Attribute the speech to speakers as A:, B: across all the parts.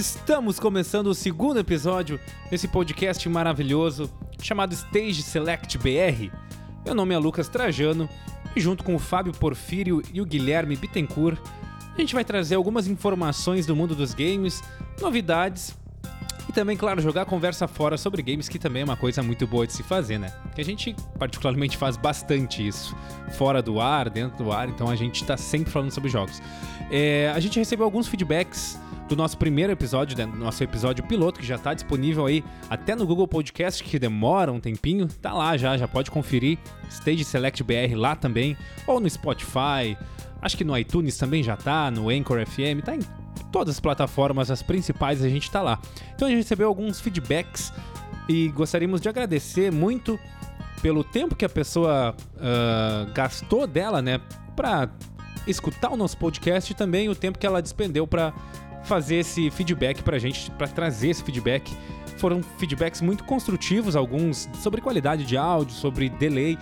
A: Estamos começando o segundo episódio desse podcast maravilhoso chamado Stage Select BR. Meu nome é Lucas Trajano e junto com o Fábio Porfírio e o Guilherme Bittencourt, a gente vai trazer algumas informações do mundo dos games, novidades e também, claro, jogar conversa fora sobre games, que também é uma coisa muito boa de se fazer, né? Que a gente particularmente faz bastante isso, fora do ar, dentro do ar, então a gente tá sempre falando sobre jogos. É, a gente recebeu alguns feedbacks do nosso primeiro episódio, né, nosso episódio piloto, que já está disponível aí até no Google Podcast, que demora um tempinho, tá lá já, já pode conferir. Stage Select BR lá também, ou no Spotify, acho que no iTunes também já tá, no Anchor FM, tá em todas as plataformas, as principais a gente tá lá. Então a gente recebeu alguns feedbacks e gostaríamos de agradecer muito pelo tempo que a pessoa uh, gastou dela, né, para escutar o nosso podcast e também o tempo que ela despendeu para fazer esse feedback pra gente, para trazer esse feedback. Foram feedbacks muito construtivos, alguns sobre qualidade de áudio, sobre delay.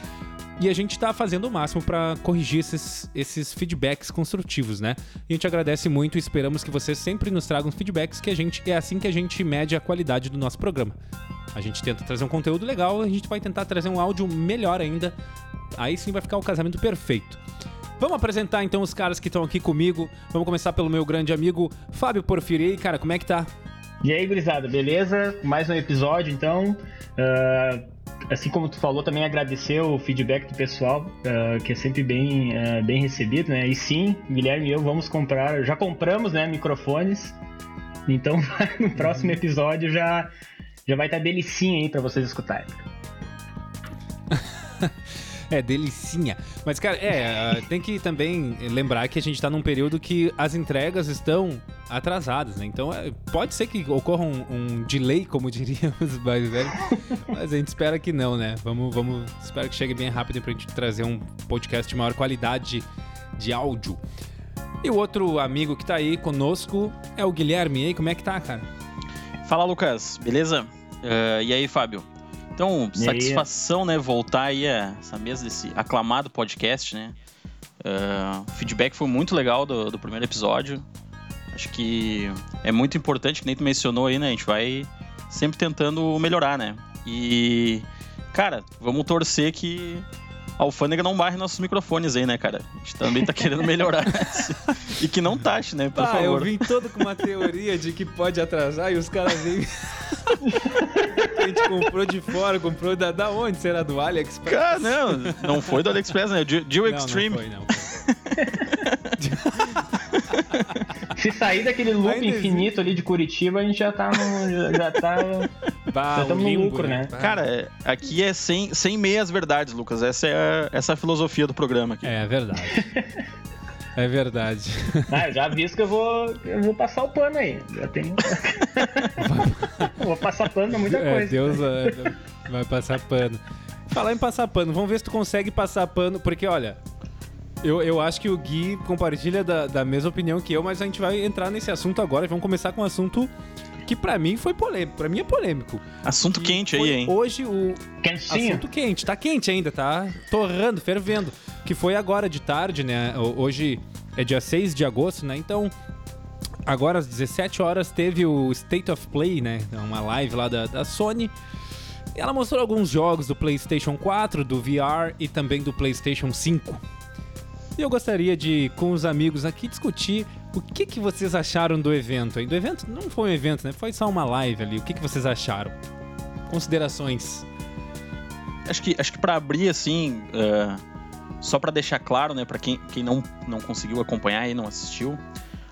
A: E a gente está fazendo o máximo para corrigir esses, esses feedbacks construtivos, né? A gente agradece muito e esperamos que vocês sempre nos tragam feedbacks, que a gente é assim que a gente mede a qualidade do nosso programa. A gente tenta trazer um conteúdo legal, a gente vai tentar trazer um áudio melhor ainda. Aí sim vai ficar o casamento perfeito. Vamos apresentar então os caras que estão aqui comigo. Vamos começar pelo meu grande amigo Fábio Porfiri. Cara, como é que tá?
B: E aí, gurizada, beleza? Mais um episódio então. Uh, assim como tu falou, também agradecer o feedback do pessoal, uh, que é sempre bem, uh, bem recebido, né? E sim, Guilherme e eu vamos comprar, já compramos, né, microfones. Então no próximo episódio já, já vai estar delicinha aí para vocês escutarem.
A: É, delicinha. Mas, cara, é, tem que também lembrar que a gente tá num período que as entregas estão atrasadas, né? Então, é, pode ser que ocorra um, um delay, como diríamos mais velho, mas a gente espera que não, né? Vamos, vamos, espero que chegue bem rápido pra gente trazer um podcast de maior qualidade de áudio. E o outro amigo que tá aí conosco é o Guilherme. E aí, como é que tá, cara?
C: Fala, Lucas. Beleza? Uh, e aí, Fábio? Então, e satisfação, aí? né, voltar aí a essa mesa desse aclamado podcast, né? Uh, o feedback foi muito legal do, do primeiro episódio. Acho que é muito importante, que nem tu mencionou aí, né? A gente vai sempre tentando melhorar, né? E, cara, vamos torcer que a alfândega não barre nossos microfones aí, né, cara? A gente também tá querendo melhorar. e que não taxe, né, por ah, favor.
A: eu vim todo com uma teoria de que pode atrasar e os caras vêm... a gente comprou de fora, comprou da, da onde? Será do AliExpress?
C: Cara, não, não foi do AliExpress, né? Deal Extreme. Não, não foi, não.
B: Se sair daquele loop Ainda infinito ali de Curitiba, a gente já tá no. Já tá. Bah, já estamos no lucro, né?
C: né? Cara, aqui é sem, sem meias verdades, Lucas. Essa é a, essa é a filosofia do programa aqui.
A: É verdade. É verdade.
B: Ah, eu já aviso que eu vou, eu vou passar o pano aí. Já tenho. vou passar pano pra muita é, coisa.
A: Deus é, vai passar pano. Falar em passar pano, vamos ver se tu consegue passar pano, porque olha, eu, eu acho que o Gui compartilha da, da mesma opinião que eu, mas a gente vai entrar nesse assunto agora e vamos começar com um assunto que para mim foi polêmico, para mim é polêmico.
C: Assunto quente aí, hein?
A: Hoje o
B: Quentinho.
A: assunto quente, tá quente ainda, tá torrando, fervendo, que foi agora de tarde, né? Hoje é dia 6 de agosto, né? Então, agora às 17 horas teve o State of Play, né? Uma live lá da, da Sony. Ela mostrou alguns jogos do PlayStation 4, do VR e também do PlayStation 5. E eu gostaria de, com os amigos aqui, discutir o que, que vocês acharam do evento. Do evento não foi um evento, né? Foi só uma live ali. O que, que vocês acharam? Considerações.
C: Acho que, acho que para abrir, assim, uh, só para deixar claro, né, para quem, quem não, não conseguiu acompanhar e não assistiu,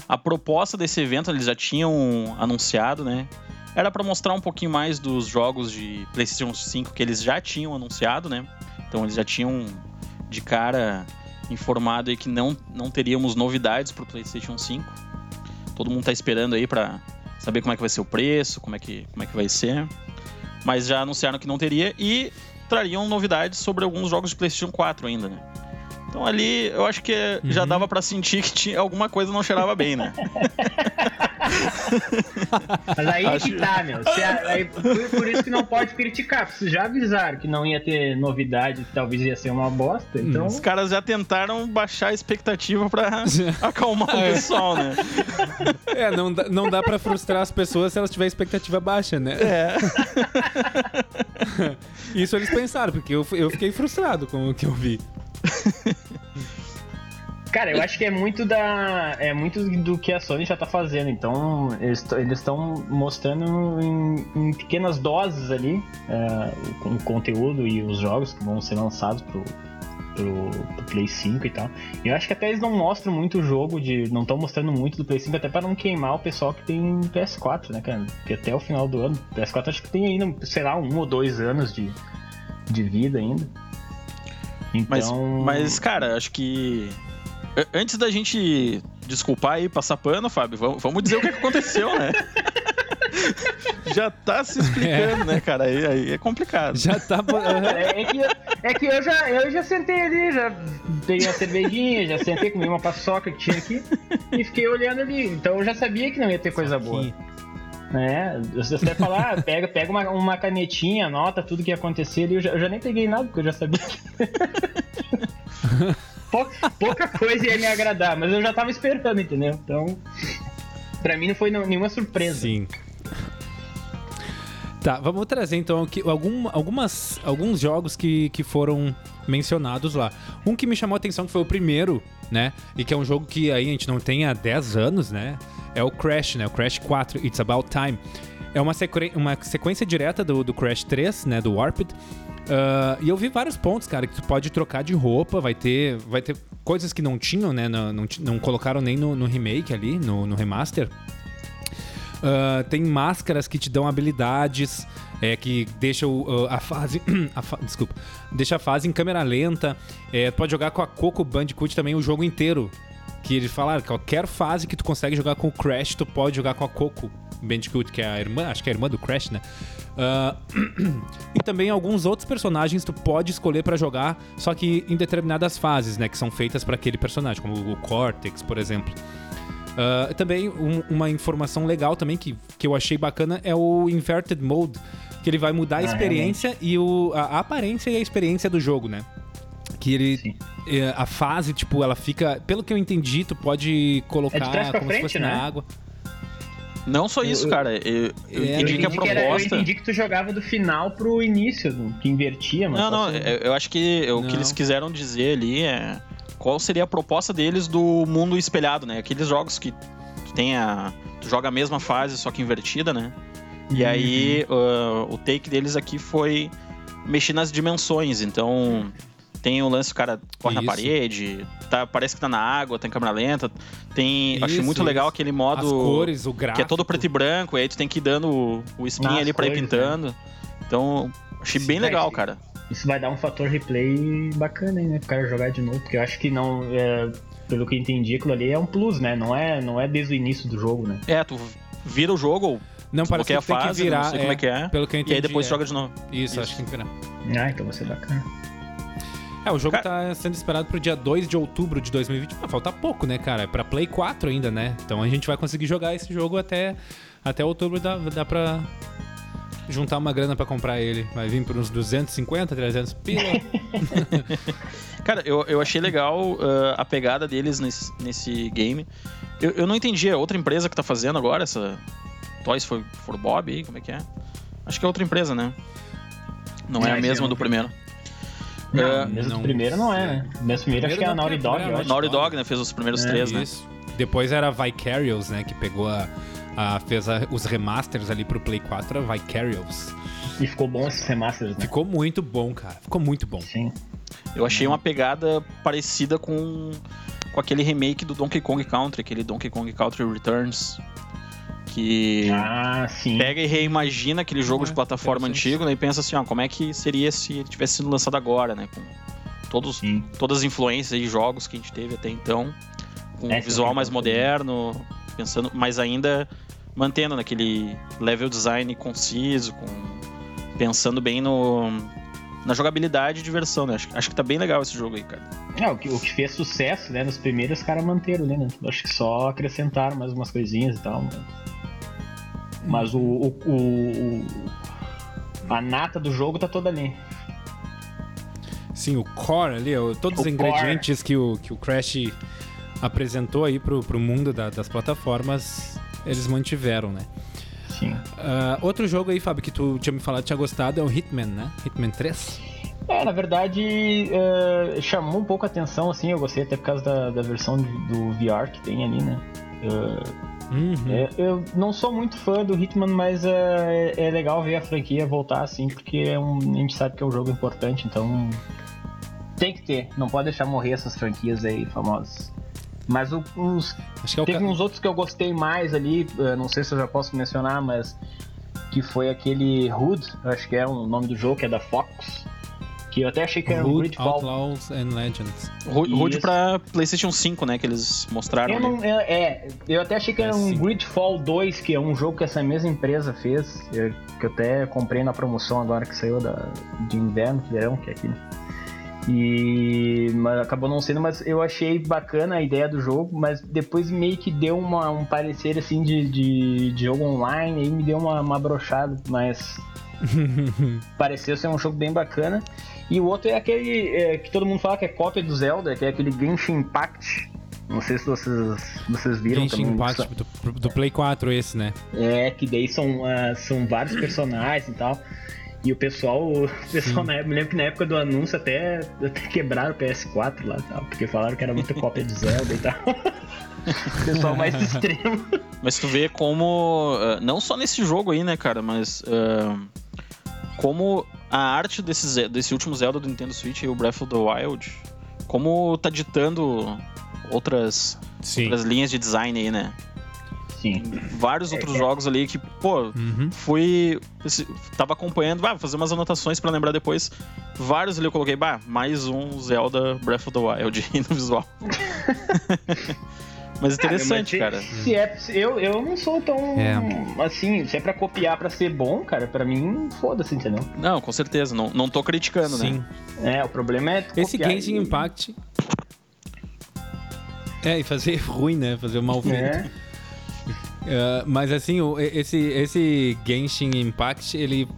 C: a proposta desse evento eles já tinham anunciado, né? Era para mostrar um pouquinho mais dos jogos de PlayStation 5 que eles já tinham anunciado, né? Então eles já tinham de cara informado aí que não, não teríamos novidades para o PlayStation 5. Todo mundo está esperando aí para saber como é que vai ser o preço, como é que, como é que vai ser. Mas já anunciaram que não teria e trariam novidades sobre alguns jogos de PlayStation 4 ainda, né? Então ali eu acho que uhum. já dava para sentir que tinha alguma coisa não cheirava bem, né?
B: Mas aí Acho... que tá, meu. aí, por, por, isso que não pode criticar. Porque já avisaram que não ia ter novidade, que talvez ia ser uma bosta. Então...
C: Os caras já tentaram baixar a expectativa pra acalmar o é. pessoal, né?
A: É, não dá, não dá pra frustrar as pessoas se elas tiverem expectativa baixa, né?
C: É.
A: Isso eles pensaram, porque eu, eu fiquei frustrado com o que eu vi.
B: Cara, eu acho que é muito da. É muito do que a Sony já tá fazendo. Então, eles estão mostrando em, em, pequenas doses ali é, o, o, conteúdo e os jogos que vão ser lançados pro, pro, pro, Play 5 e tal. Eu acho que até eles não mostram muito o jogo de. Não estão mostrando muito do Play 5, até para não queimar o pessoal que tem PS4, né, cara? Porque até o final do ano. PS4 acho que tem ainda, sei lá, um ou dois anos de, de vida ainda.
C: Então... Mas, mas, cara, acho que Antes da gente desculpar e passar pano, Fábio, vamos dizer o que aconteceu, né? já tá se explicando, é. né, cara? Aí, aí, é complicado.
A: Já tá.
B: é, é, que, é que eu já, eu já sentei ali, já peguei uma cervejinha, já sentei, comi uma paçoca que tinha aqui e fiquei olhando ali. Então eu já sabia que não ia ter coisa boa. É, você até falar, ah, pega, pega uma, uma canetinha, anota tudo que ia acontecer ali. Eu já, eu já nem peguei nada, porque eu já sabia. Que... pouca, pouca coisa ia me agradar, mas eu já tava esperando, entendeu? Então, pra mim não foi nenhuma surpresa.
A: Sim. Tá, vamos trazer então aqui algum, algumas, alguns jogos que, que foram mencionados lá. Um que me chamou a atenção, que foi o primeiro, né? E que é um jogo que aí a gente não tem há 10 anos, né? É o Crash, né? O Crash 4, It's About Time. É uma, uma sequência direta do, do Crash 3, né? Do Warped. Uh, e eu vi vários pontos, cara, que tu pode trocar de roupa, vai ter, vai ter coisas que não tinham, né? Não, não, não colocaram nem no, no, remake ali, no, no remaster. Uh, tem máscaras que te dão habilidades, é, que deixam uh, a fase. a fa desculpa. Deixa a fase em câmera lenta. É, pode jogar com a Coco Bandicoot também o jogo inteiro. Que eles falaram que qualquer fase que tu consegue jogar com o Crash, tu pode jogar com a Coco Bandicoot, que é a irmã, acho que é a irmã do Crash, né? Uh, e também alguns outros personagens tu pode escolher para jogar, só que em determinadas fases, né? Que são feitas para aquele personagem, como o Cortex, por exemplo. Uh, também um, uma informação legal também que, que eu achei bacana é o Inverted Mode, que ele vai mudar a ah, experiência e o, a, a, aparência e a experiência do jogo, né? Que ele. Eh, a fase, tipo, ela fica. Pelo que eu entendi, tu pode colocar
B: é como frente, se fosse
A: né? na água.
C: Não só isso, eu, cara. Eu, eu é, entendi que a proposta. Era, eu
B: entendi que tu jogava do final pro início, que invertia, mas.
C: Não, não, eu, acho que o que eles quiseram dizer ali é. Qual seria a proposta deles do mundo espelhado, né? Aqueles jogos que tu tem a. Tu joga a mesma fase, só que invertida, né? E uhum. aí uh, o take deles aqui foi mexer nas dimensões. Então, tem o lance, o cara corre isso. na parede, tá, parece que tá na água, tem câmera lenta. Tem. Isso, achei muito isso. legal aquele modo. As
A: cores, o gráfico.
C: Que é todo preto e branco, e aí tu tem que ir dando o, o spin ali pra cores, ir pintando. Né? Então, achei bem legal, cara.
B: Isso vai dar um fator replay bacana aí, né? Pro cara jogar de novo, porque eu acho que não. É, pelo que eu entendi, aquilo ali é um plus, né? Não é, não é desde o início do jogo, né?
C: É, tu vira o jogo,
A: não, parece que, tem
C: fase,
A: que virar,
C: não sei é, como é que é.
A: Pelo que eu entendi,
C: e aí depois
A: é.
C: joga de novo.
A: Isso, Isso, acho que tem que virar.
B: Ah, então vai ser bacana.
A: É, o jogo cara... tá sendo esperado pro dia 2 de outubro de 2020. Ah, falta pouco, né, cara? É pra Play 4 ainda, né? Então a gente vai conseguir jogar esse jogo até, até outubro. Dá, dá pra juntar uma grana para comprar ele. Vai vir por uns 250, 300 pila.
C: cara, eu, eu achei legal uh, a pegada deles nesse, nesse game. Eu, eu não entendi, é outra empresa que tá fazendo agora essa Toys for, for Bob aí, como é que é? Acho que é outra empresa, né? Não é, é a mesma do primeiro.
B: Não, uh, mesmo não... primeiro não é, né? Mesmo primeiro acho que é a Naughty Dog.
C: Né? Naughty Dog, né? Fez os primeiros é, três, né? Isso.
A: Depois era a Vicarious, né? Que pegou a... a fez a, os remasters ali pro Play 4, a Vicarious.
B: E ficou bom esses remasters, né?
A: Ficou muito bom, cara. Ficou muito bom.
B: Sim.
C: Eu achei uma pegada parecida com, com aquele remake do Donkey Kong Country, aquele Donkey Kong Country Returns que
B: ah,
C: pega e reimagina aquele jogo de plataforma antigo né, e pensa assim, ó, como é que seria se ele tivesse sido lançado agora, né? Com todos, todas as influências de jogos que a gente teve até então, com é, um visual mais moderno, pensando, mas ainda mantendo naquele level design conciso, com, pensando bem no na jogabilidade e diversão, né? Acho, acho que tá bem legal esse jogo aí, cara.
B: É, o que, o que fez sucesso, né? Nos primeiros, os caras manteram ali, né? Acho que só acrescentaram mais umas coisinhas e tal. Mas, mas o, o, o, A nata do jogo tá toda ali.
A: Sim, o core ali, todos os ingredientes que o, que o Crash apresentou aí pro, pro mundo da- das plataformas, eles mantiveram, né?
B: Sim.
A: Ah, outro jogo aí, Fábio, que tu tinha me falado que tinha gostado é o Hitman, né? Hitman 3.
B: É, na verdade, é, chamou um pouco a atenção, assim, eu gostei até por causa da, da versão do VR que tem ali, né? É,
A: Uhum.
B: é, eu não sou muito fã do Hitman, mas é, é legal ver a franquia voltar assim, porque é um, a gente sabe que é um jogo importante, então tem que ter, não pode deixar morrer essas franquias aí famosas. Mas o-
A: que é
B: Teve
A: ca-
B: uns outros que eu gostei mais ali, eh, não sei se eu já posso mencionar, mas que foi aquele Hood, acho que é o nome do jogo, que é da Fox. Que eu até achei que era um
A: Hood,
B: Gridfall.
A: Outlaws and Legends.
B: Isso.
C: pra PlayStation 5, né? Que eles mostraram.
B: Eu
C: ali.
B: não, é, é, eu até achei que era
A: É,
B: um
A: sim.
B: Gridfall 2, que é um jogo que essa mesma empresa fez, eh, que eu até comprei na promoção agora que saiu da, de inverno, verão, que é aqui. E mas acabou não sendo, mas eu achei bacana a ideia do jogo, mas depois meio que deu uma, um parecer assim de, de, de jogo online, aí me deu uma, uma brochada, mas pareceu ser um jogo bem bacana. E o outro é aquele é, que todo mundo fala que é cópia do Zelda, que é aquele Genshin Impact. Não sei se vocês, vocês viram
A: Genshin
B: também.
A: Impact do, do Play 4 esse, né?
B: É, que daí são, ah, são vários personagens e tal. E o pessoal, o pessoal na época, me lembro que na época do anúncio até, até quebraram o PS4 lá e tal, porque falaram que era muita cópia de Zelda e tal. o pessoal mais extremo.
C: Mas tu vê como. ah, não só nesse jogo aí, né, cara, mas. ah, como a arte desse, desse último Zelda do Nintendo Switch e o Breath of the Wild. Como tá ditando outras,
A: Sim.
C: outras linhas de design aí, né?
B: Sim.
C: Vários outros jogos ali que, pô,
A: Uhum.
C: fui. Tava acompanhando, bah, vou fazer umas anotações pra lembrar depois. Vários ali eu coloquei, bah, mais um Zelda Breath of the Wild no visual. Mas interessante,
B: Cara, mas se- Se é, se- eu, eu não sou tão.
A: É.
B: Assim, se é pra copiar pra ser bom, cara, pra mim, foda-se, entendeu?
C: Não, com certeza, não, não tô criticando,
A: Sim.
B: É,
C: né?
B: o problema é.
A: Esse Genshin
B: e-
A: Impact. É, e fazer ruim, né? Fazer mal feito.
B: É.
A: É, mas assim, esse, esse Genshin Impact, ele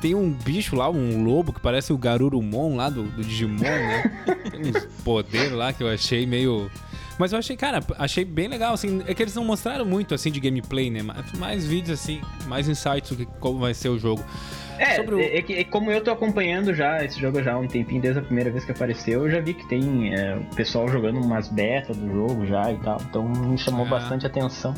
A: tem um bicho lá, um lobo que parece o Garurumon lá do, do Digimon, né? Tem uns poderes lá que eu achei meio. Mas eu achei, cara, achei bem legal, assim. É que eles não mostraram muito, assim, de gameplay, né? Mais, vídeos, assim, mais insights do que como vai ser o jogo.
B: É,
A: Sobre o-
B: é, que- é como eu tô acompanhando já esse jogo já há um tempinho, desde a primeira vez que apareceu, eu já vi que tem é, o pessoal jogando umas betas do jogo já e tal, então me chamou
A: Ah.
B: bastante atenção.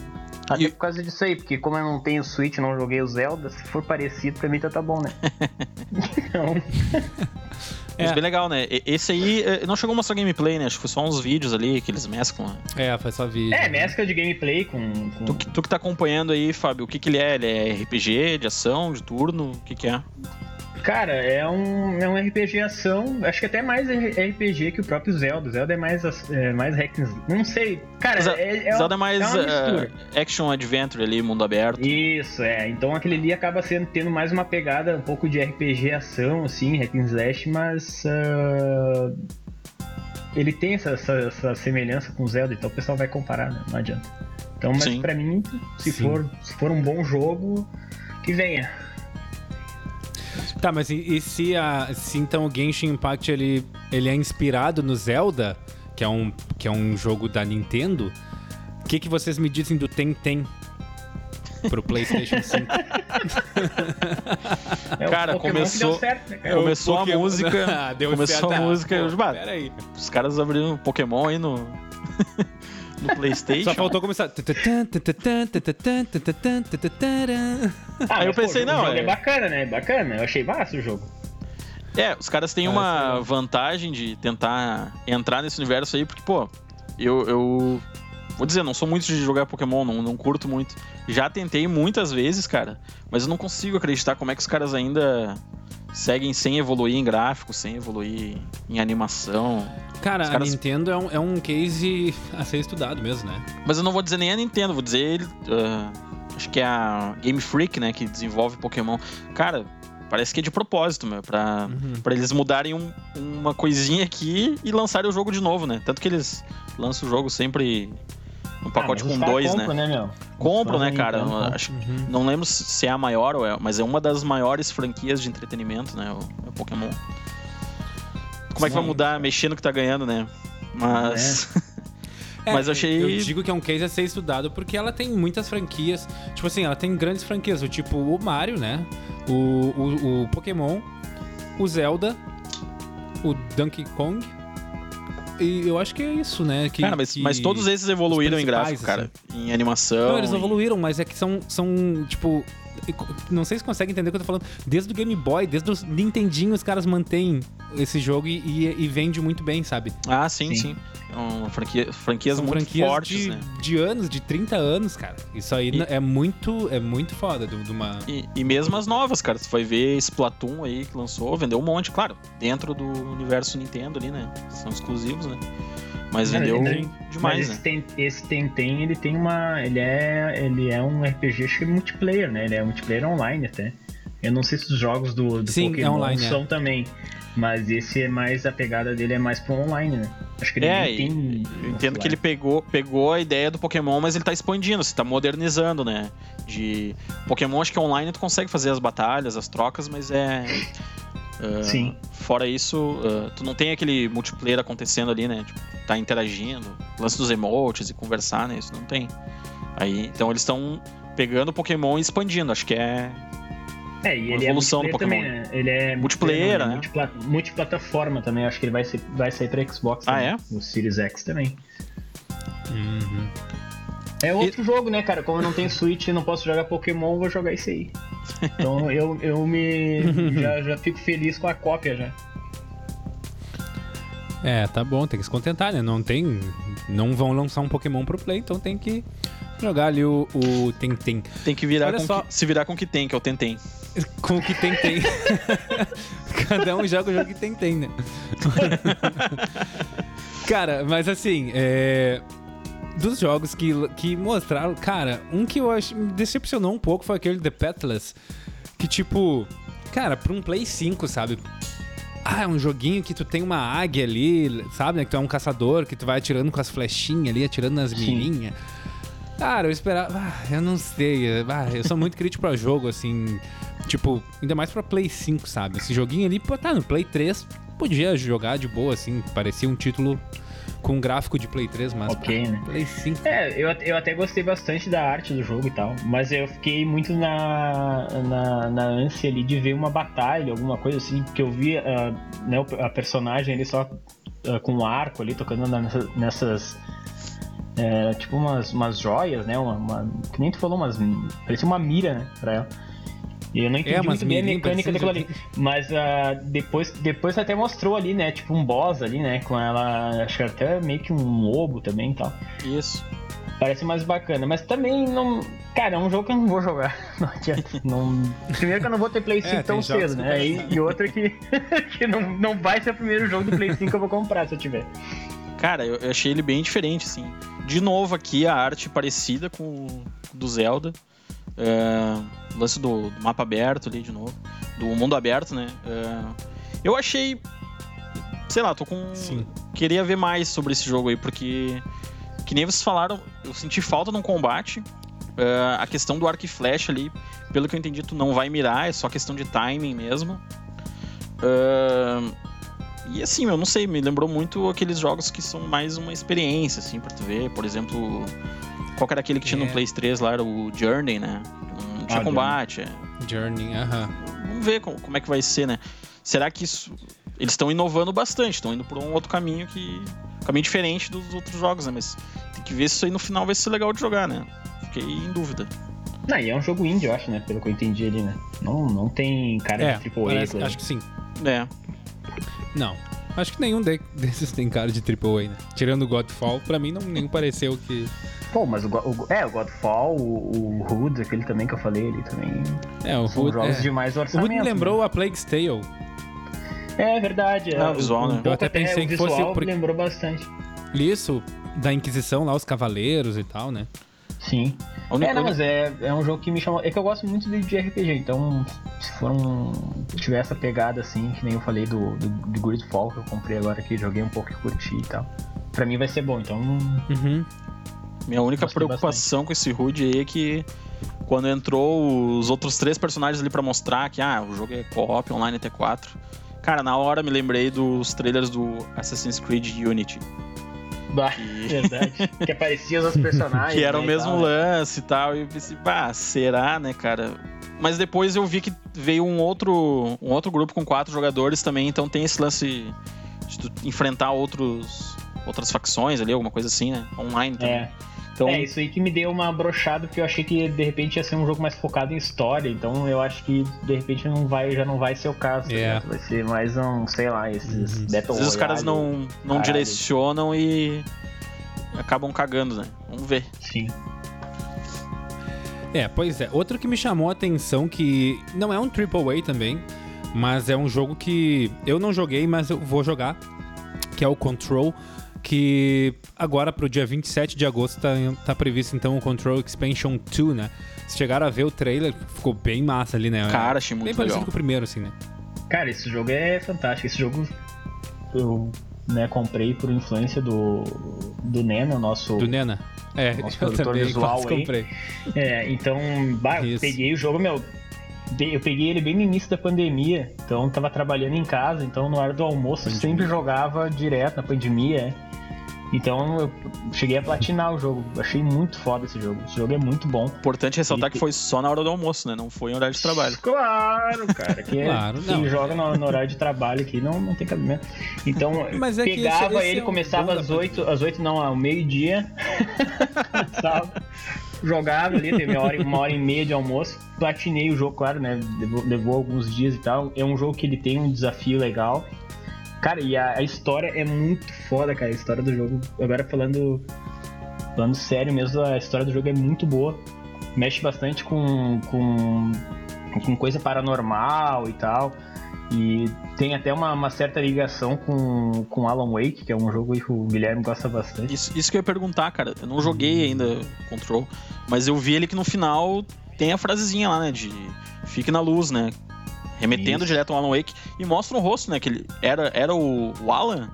B: Até
C: E-
B: por causa disso aí, porque como eu não tenho Switch, não joguei o Zelda, se for parecido, pra mim tá, tá bom, né? então,
C: Mas
A: É.
C: bem legal, né? Esse aí eh, não chegou a mostrar gameplay, né? Acho que foi só uns vídeos ali que eles mesclam. né?
A: É, foi só vídeo.
B: é, mescla de gameplay com... com-
C: Tu, que- tu que tá acompanhando aí, Fábio, o que que ele é? Ele é RPG, de ação, de turno? O que que é?
B: Cara, é um, é um RPG ação, acho que até mais RPG que o próprio Zelda. Zelda é mais, é, mais hack. Não sei, cara,
C: Ze-
B: é, é,
C: Zelda é mais
B: uma mistura.
C: eh, action adventure ali, mundo aberto.
B: Isso, é. Então aquele ali acaba sendo tendo mais uma pegada um pouco de RPG ação, assim, hack and slash, mas ah, ele tem essa, essa, essa semelhança com Zelda, então o pessoal vai comparar, né? Não adianta. Então, mas
C: Sim.
B: pra mim, se
A: Sim.
B: for, se for um bom jogo, que venha.
A: Tá, mas e, e se, a, se então o Genshin Impact ele, ele é inspirado no Zelda, que é um, que é um jogo da Nintendo, o que, que vocês me dizem do Tem Tem pro PlayStation 5?
B: É
C: Cara, começou-
B: certo, né, cara?
C: Começou a
A: Pokémon-
C: música,
A: Ah, deu
C: começou
A: certo.
C: a música,
A: pô,
C: eu- bah. Os caras abriram Pokémon aí no, no PlayStation.
A: Só faltou começar.
B: Ah,
C: eu
B: pô,
C: pensei,
B: o
C: não, é-
B: é bacana, né? Bacana, eu achei massa o jogo.
C: É, os caras têm
A: Ah,
C: uma vantagem de tentar entrar nesse universo aí, porque, pô, eu, eu vou dizer, não sou muito de jogar Pokémon, não, não curto muito. Já tentei muitas vezes, cara, mas eu não consigo acreditar como é que os caras ainda seguem sem evoluir em gráfico, sem evoluir em animação.
A: Cara,
C: caras-
A: a Nintendo é um, é um case a ser estudado mesmo, né?
C: Mas eu não vou dizer nem a Nintendo, vou dizer ah, acho que é a Game Freak, né, que desenvolve Pokémon. Cara, Parece que é de propósito, meu, pra, uhum. Pra eles mudarem um, uma coisinha aqui e lançarem o jogo de novo, né? Tanto que eles lançam o jogo sempre um pacote ah, com dois,
B: compram,
C: né?
B: né?
C: Compro, né, cara? Então, acho, uhum. Não lembro se é a maior, mas é uma das maiores franquias de entretenimento, né? O, o Pokémon. Como Sim. é que vai mudar mexendo que tá ganhando, né? Mas. É.
A: É, Mas eu achei. Eu digo que é um case a ser estudado porque ela tem muitas franquias. Tipo assim, ela tem grandes franquias, o tipo o Mario, né? O, o, o Pokémon, o Zelda, o Donkey Kong. E eu acho que é isso, né? Que,
C: cara, mas,
A: que
C: mas todos esses evoluíram em gráfico, cara. Assim. Em animação.
A: Não, eles evoluíram, mas é que são, são tipo, não sei se consegue entender o que eu tô falando. Desde o Game Boy, desde o Nintendinho, os caras mantêm esse jogo e, e, e vende muito bem, sabe?
C: Ah, sim, sim. sim. É franquia, franquias São muito franquias fortes,
A: de,
C: né?
A: de anos, de 30 anos, cara. Isso aí e, é muito é muito foda de, de uma...
C: E, e mesmo as novas, cara. Você vai ver Splatoon aí que lançou, vendeu um monte, claro. Dentro do universo Nintendo ali, né? São exclusivos, né? Mas vendeu demais,
B: mas esse né? Tem, esse Tentem, ele tem uma. Ele é. Ele é um RPG acho que é multiplayer, né? Ele é multiplayer online até. Eu não sei se os jogos do, do
A: Sim, é Pokémon é online,
B: são é. também. Mas esse é mais. A pegada dele é mais pro online, né?
C: Acho que ele é, tem. Eu entendo que ele pegou, pegou a ideia do Pokémon, mas ele tá expandindo, você tá modernizando, né? De. Pokémon, acho que online tu consegue fazer as batalhas, as trocas, mas é. Uh,
B: Sim.
C: Fora isso, uh, tu não tem aquele multiplayer acontecendo ali, né? Tipo, tá interagindo, lance dos emotes e conversar, né? Isso não tem. Aí, então eles estão pegando o Pokémon e expandindo. Acho que é.
B: É, e ele é evolução é do Pokémon. Também, né? Ele é
C: multiplayer, né?
B: Multipla multiplataforma também. Acho que ele vai, ser, vai sair pra Xbox
C: ah,
B: também,
C: é?
B: no Series X também. Uhum. É outro e... jogo, né, cara? Como eu não tenho Switch e não posso jogar Pokémon, vou jogar isso aí. Então eu, eu me. já, já fico feliz com a cópia já.
A: É, tá bom, tem que se contentar, né? Não tem. Não vão lançar um Pokémon pro Play, então tem que jogar ali o, o Tentem.
C: Tem que virar que, se virar com o que tem, que é o Tentem.
A: Com o que tem, tem. Cada um joga o jogo que tem, tem, né? Cara, mas assim, é dos jogos que, que mostraram, cara, um que eu acho me decepcionou um pouco foi aquele The Petless, que tipo, cara, pra um Play 5, sabe? Ah, é um joguinho que tu tem uma águia ali, sabe? Né? Que tu é um caçador, que tu vai atirando com as flechinhas ali, atirando nas mirinhas. Cara, eu esperava. Ah, eu não sei. Ah, eu sou muito crítico pra jogo, assim. Tipo, ainda mais pra Play 5, sabe? Esse joguinho ali, pô, tá no Play 3, podia jogar de boa, assim. Parecia um título com gráfico de Play 3, mas
B: okay, né?
A: Play 5.
B: É, eu, eu até gostei bastante da arte do jogo e tal, mas eu fiquei muito na, na, na ânsia ali de ver uma batalha, alguma coisa assim, porque eu vi uh, né, a personagem ali só uh, com um arco ali, tocando nessas é, tipo umas, umas joias, né? Uma, uma, que nem tu falou, umas, parecia uma mira, né, pra ela. E eu não entendi é, muito bem a mecânica daquilo ali. Mas uh, depois, depois até mostrou ali, né? Tipo um boss ali, né? Com ela. Acho que até meio que um lobo também e tal.
C: Isso.
B: Parece mais bacana. Mas também não. Cara, é um jogo que eu não vou jogar. Não adianta. Não... Primeiro que eu não vou ter Play 5 é, tão cedo, né? E, e outra que, que não, não vai ser o primeiro jogo do Play 5 que eu vou comprar se eu tiver.
C: Cara, eu, eu achei ele bem diferente, assim. De novo aqui, a arte parecida com o do Zelda. É, lance do, do, mapa aberto ali de novo. Do mundo aberto, né? É, eu achei. Sei lá, tô com.
A: Sim.
C: Queria ver mais sobre esse jogo aí, porque. Que nem vocês falaram, eu senti falta no combate. É, a questão do arco e flecha ali, pelo que eu entendi, tu não vai mirar, é só questão de timing mesmo. Uh, e assim, eu não sei, me lembrou muito aqueles jogos que são mais uma experiência, assim, pra tu ver. Por exemplo, qual era aquele que tinha é. no Play 3 lá? Era o Journey, né? Não tinha ah, combate.
A: Journey, aham. Uh -huh.
C: Vamos ver como, como, é que vai ser, né? Será que isso. Eles estão inovando bastante, estão indo por um outro caminho que. Um caminho diferente dos outros jogos, né? Mas tem que ver se isso aí no final vai ser legal de jogar, né? Fiquei em dúvida.
B: Não, e é um jogo indie, eu acho, né? Pelo que eu entendi ali, né? Não, não tem cara
A: é,
B: de AAA.
A: Parece, acho que sim.
C: É.
A: Não. Acho que nenhum desses tem cara de AAA, né? Tirando o Godfall, pra mim não nem pareceu que.
B: Pô, mas o, o, é, o Godfall, o, o Hood, aquele também que eu falei ali também.
A: É, o
B: são
A: Hood,
B: jogos
A: é.
B: de mais orçamento.
A: O Hood me lembrou né? a Plague's Tale.
B: É verdade.
C: É, o visual, né?
A: Eu até pensei que fosse.
B: Por... lembrou bastante.
A: Isso, da Inquisição lá, os Cavaleiros e tal, né?
B: Sim.
C: A única-
B: É, não, mas é, é um jogo que me chamou. É que eu gosto muito de, de RPG, então se for um. Se tiver essa pegada assim, que nem eu falei do, do, do Gridfall que eu comprei agora aqui, joguei um pouco e curti e tal. Pra mim vai ser bom, então.
A: Uhum.
C: Minha única
B: Gostei
C: preocupação com esse HUD aí é que quando entrou os outros três personagens ali pra mostrar que ah, o jogo é co-op online até 4. Cara, na hora me lembrei dos trailers do Assassin's Creed Unity,
B: Bah,
C: que,
B: verdade. que aparecia os outros personagens.
C: que era o
B: né,
C: mesmo
B: tal.
C: lance e tal. E eu pensei, bah, será, né, cara? Mas depois eu vi que veio um outro, um outro grupo com quatro jogadores também, então tem esse lance de tu enfrentar outros, outras facções ali, alguma coisa assim, né? Online também.
B: É.
C: Então,
B: É, isso aí que me deu uma brochada, porque eu achei que de repente ia ser um jogo mais focado em história, então eu acho que de repente não vai, já não vai ser o caso, tá
A: É.
B: ligado? vai ser mais um, sei lá, esses
A: Uhum.
B: Battle
C: às vezes os caras
B: Royale.
C: não, não
B: caralho.
C: direcionam e acabam cagando, né? Vamos ver.
B: Sim.
A: É, pois é. Outro que me chamou a atenção, que não é um AAA também, mas é um jogo que eu não joguei, mas eu vou jogar, que é o Control, que agora pro dia 27 de agosto tá, tá previsto então o Control Expansion 2, né? Vocês chegaram a ver o trailer, ficou bem massa ali, né?
C: Cara, achei
A: Bem
C: muito
A: parecido
C: legal.
A: com o primeiro, assim, né?
B: Cara, esse jogo é fantástico. Esse jogo eu né, comprei por influência do, do Neno, nosso.
A: Do Nena. É,
B: Nosso
A: eu
B: produtor
A: também
B: visual
A: quase
B: aí.
A: comprei.
B: É, então, bah, peguei o jogo, meu. Eu peguei ele bem no início da pandemia, então eu tava trabalhando em casa, então na hora do almoço eu
A: Pandemia.
B: sempre jogava direto na pandemia. é. Então eu cheguei a platinar o jogo, achei muito foda esse jogo. Esse jogo é muito bom.
C: Importante ressaltar
B: E-
C: que foi só na hora do almoço, né? Não foi em horário de trabalho.
B: Claro, cara. Que
A: Claro,
B: quem
A: não.
B: joga no, no horário de trabalho aqui não, não tem cabimento. Então,
A: Mas é
B: pegava
A: esse- esse
B: ele,
A: é o
B: começava às 8, às 8 não, ao meio-dia. Começava, jogava ali, teve uma hora, uma hora e meia de almoço. Platinei o jogo, claro, né? Levou, levou alguns dias e tal. É um jogo que ele tem um desafio legal. Cara, e a, a história é muito foda, cara. A história do jogo. Agora falando. Falando sério mesmo, a história do jogo é muito boa. Mexe bastante com. com, com coisa paranormal e tal. E tem até uma, uma certa ligação com, com Alan Wake, que é um jogo que o Guilherme gosta bastante.
C: Isso, isso que eu ia perguntar, cara. Eu não joguei ainda Control, mas eu vi ele que no final tem a frasezinha lá, né? De fique na luz, né? Remetendo
B: Isso.
C: direto ao Alan Wake e mostra o rosto, né? Que ele era, era o, o Alan,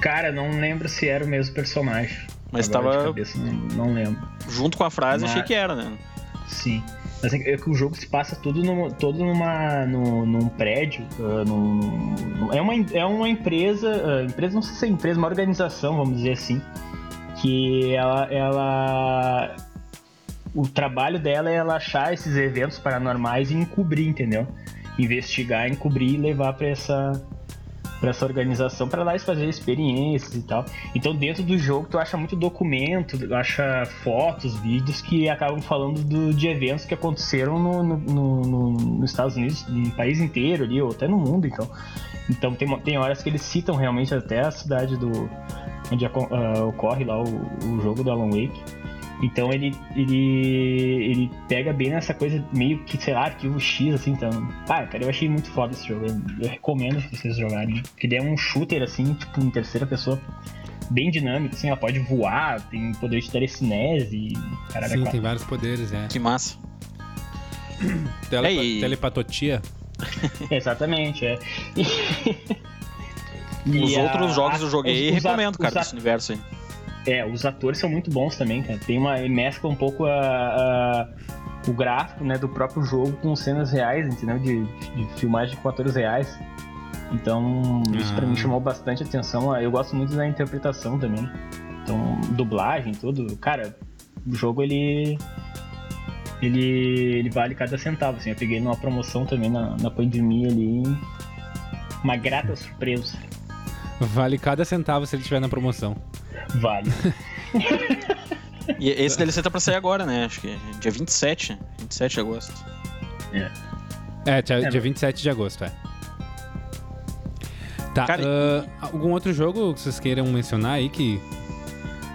B: Cara, não lembro se era o mesmo personagem.
C: mas
B: Agora de
C: tava
B: cabeça, não, não lembro.
C: junto com a frase,
B: Mas-
C: achei que era, né?
B: Sim. É é que o jogo se passa todo, num, todo numa, num, num prédio. ah, num- é, uma, é uma empresa. ah, empresa, não sei se é empresa, uma organização, vamos dizer assim. Que ela. ela o trabalho dela é ela achar esses eventos paranormais e encobrir, entendeu? Investigar, encobrir e levar pra essa para essa organização para lá eles fazerem experiências e tal. Então dentro do jogo tu acha muito documento, acha fotos, vídeos que acabam falando do- de eventos que aconteceram no, no- no- no- nos Estados Unidos, no país inteiro ali, ou até no mundo, então. Então tem, tem horas que eles citam realmente até a cidade do onde ah, ocorre lá o, o jogo do Alan Wake. Então ele, ele, ele pega bem nessa coisa meio que, sei lá, arquivo X, assim, então. Ah, cara, eu achei muito foda esse jogo. Eu, eu recomendo que vocês jogarem. Porque ele é um shooter, assim, tipo, em terceira pessoa, bem dinâmico, assim, ela pode voar, tem poder de telecinese e. Caralho,
A: Sim,
B: é
A: tem vários poderes, é.
C: Que massa.
A: Telepa
C: É, e-
A: Telepatotia.
B: Exatamente, é. E
C: Os
B: a-
C: outros jogos eu joguei e
B: os- os a-
C: recomendo, cara,
B: os
C: desse universo aí.
B: É, os atores são muito bons também, cara. Tem uma mescla um pouco a, a- o gráfico, né, do próprio jogo com cenas reais, entendeu? De, de filmagem com atores reais. Então, isso pra
A: Ah.
B: mim chamou bastante atenção. Eu gosto muito da interpretação também. Então, dublagem, tudo. Cara, o jogo ele ele ele vale cada centavo, assim. Eu peguei numa promoção também na, na pandemia ali. Uma grata surpresa.
A: Vale cada centavo se ele estiver na promoção.
B: Vale.
C: E esse DLC tá pra sair agora, né? Acho que é dia 27, 27 de agosto.
A: É, dia,
B: É,
A: dia 27 de agosto, é. Tá,
C: Cara,
A: ah, algum outro jogo que vocês queiram mencionar aí que...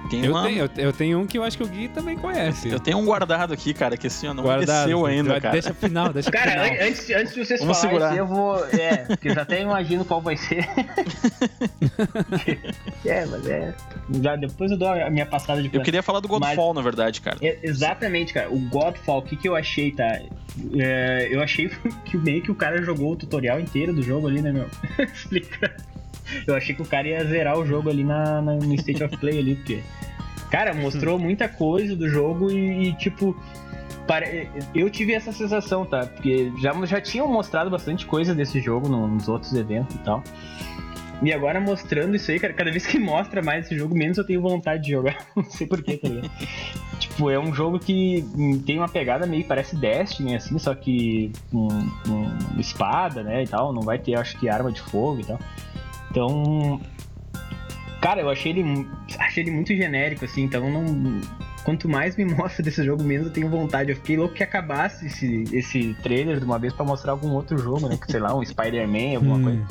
C: tenho
A: Eu
C: uma-
A: tenho, eu, eu tenho um que eu acho que o Gui também conhece.
C: Eu tenho um guardado aqui, cara, que assim, ó, não
A: Guardado.
C: desceu ainda,
A: Vai-
C: cara.
A: Deixa final, deixa
B: Cara,
A: final.
B: an- antes, antes de vocês
C: Vamos
B: falarem,
C: segurar.
B: eu vou. É, porque eu já até imagino qual vai ser. é, mas é. Já depois eu dou a minha passada de
C: Eu queria falar do Godfall, na verdade, cara.
B: É, exatamente, cara. O Godfall, o que, que eu achei, tá? É, eu achei que meio que o cara jogou o tutorial inteiro do jogo ali, né, meu? Explica. Eu achei que o cara ia zerar o jogo ali na, na- no State of Play ali, porque. Cara, mostrou muita coisa do jogo e, e, tipo. pare- Eu tive essa sensação, tá? Porque já, já tinham mostrado bastante coisa desse jogo no- nos outros eventos e tal. E agora mostrando isso aí, cara, cada vez que mostra mais esse jogo, menos eu tenho vontade de jogar. Não sei porquê, tá ligado? tipo, é um jogo que tem uma pegada meio parece Destiny, assim, só que com, com espada, né, e tal. Não vai ter, acho que, arma de fogo e tal. Então. Cara, eu achei ele, achei ele muito genérico, assim, então não. Quanto mais me mostra desse jogo, menos eu tenho vontade. Eu fiquei louco que acabasse esse, esse trailer de uma vez pra mostrar algum outro jogo, né? Que, sei lá, um Spider-Man, alguma
A: Hum.
B: coisa.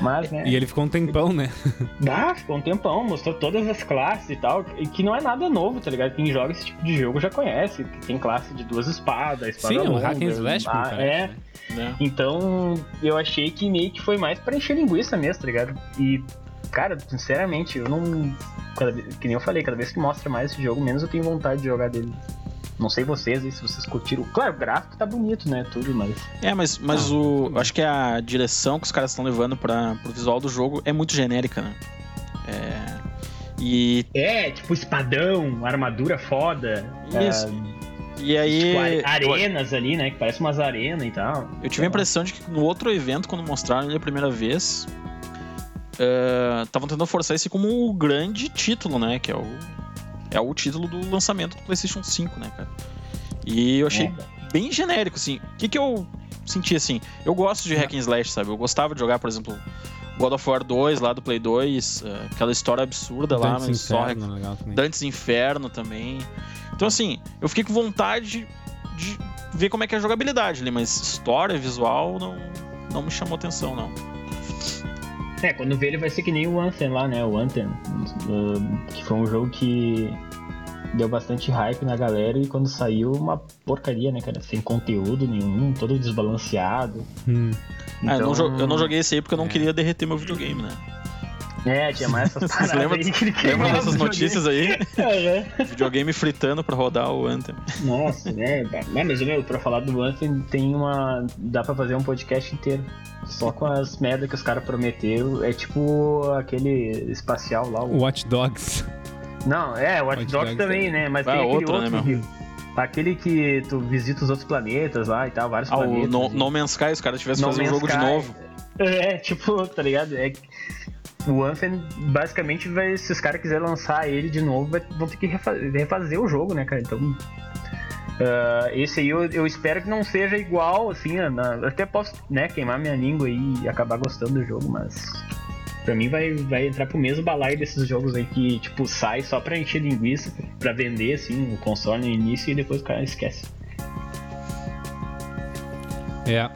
B: Mas, né?
A: E ele ficou um tempão, né?
B: Ah, ficou um tempão, mostrou todas as classes e tal, e que não é nada novo, tá ligado? Quem joga esse tipo de jogo já conhece, que tem classe de duas espadas, espada
A: Sim, é
B: longa,
A: hack and slash,
B: ah. É,
C: né?
B: então eu achei que meio que foi mais pra encher linguiça mesmo, tá ligado? E, cara, sinceramente, eu não. cada que nem eu falei, cada vez que mostra mais esse jogo, menos eu tenho vontade de jogar dele. Não sei vocês aí se vocês curtiram. Claro, o gráfico tá bonito, né? Tudo, mas.
C: É, mas, mas o. Acho que a direção que os caras estão levando para pro visual do jogo é muito genérica, né? É. E,
B: É, tipo espadão, armadura foda.
C: Isso.
B: ah,
C: e aí.
B: tipo, are- arenas ali, né? Que parece umas arenas e tal.
C: Eu tive a impressão de que no outro evento, quando mostraram ele a primeira vez, estavam tentando forçar esse como o grande título, né? Que é o, é o título do lançamento do PlayStation 5, né, cara? E eu achei
B: É.
C: bem genérico, assim. O que, que eu senti assim? Eu gosto de hack and slash, sabe? Eu gostava de jogar, por exemplo, God of War 2 lá do Play 2, eh, aquela história absurda lá,
A: Dantes
C: mas só hack
A: Inferno, legal também.
C: Dantes Inferno também. Então, assim, eu fiquei com vontade de ver como é que é a jogabilidade ali, mas história, visual, não, não me chamou atenção, não.
B: É, quando vê ele vai ser que nem o Anthem lá, né? O Anthem, uh, que foi um jogo que deu bastante hype na galera e quando saiu uma porcaria, né, cara? Sem conteúdo nenhum, todo desbalanceado.
A: Hum.
C: Ah, eu, não jo- eu não
B: Então,
C: joguei esse aí porque eu não
A: É.
C: queria derreter meu videogame, né?
B: É, tinha mais essas paradas
C: lembram,
B: aí que ele queimava
C: dessas
B: o
C: notícias aí?
B: videogame. Aham.
C: videogame fritando pra rodar o Anthem.
B: Nossa, né? Não, mas, meu, pra falar do Anthem, tem uma... Dá pra fazer um podcast inteiro. Só com as merdas que os caras prometeram. É tipo aquele espacial lá, o
A: Watch Dogs.
B: Não, é, o Watch
A: Watch
B: Dogs
A: Dogs
B: também,
A: também.
B: né? Mas
C: Ah,
B: tem aquele
C: outro, né,
B: outro que- Aquele que tu visita os outros planetas lá e tal, vários
C: Ah, o
B: planetas.
C: no,
B: e-
C: no Man's Sky, os caras tivessem
B: No
C: fazer um jogo de
B: Sky.
C: novo.
B: É, tipo, tá ligado? É, que o Anthem, basicamente, vai, se os caras quiserem lançar ele de novo, vai- vão ter que refa- refazer o jogo, né, cara? Então. ah, esse aí eu, eu espero que não seja igual, assim, a- na- até posso, né, queimar minha língua e acabar gostando do jogo, mas pra mim vai, vai entrar pro mesmo balaio desses jogos aí que, tipo, sai só pra encher linguiça, pra vender, assim, o console no início e depois o cara esquece.
A: É.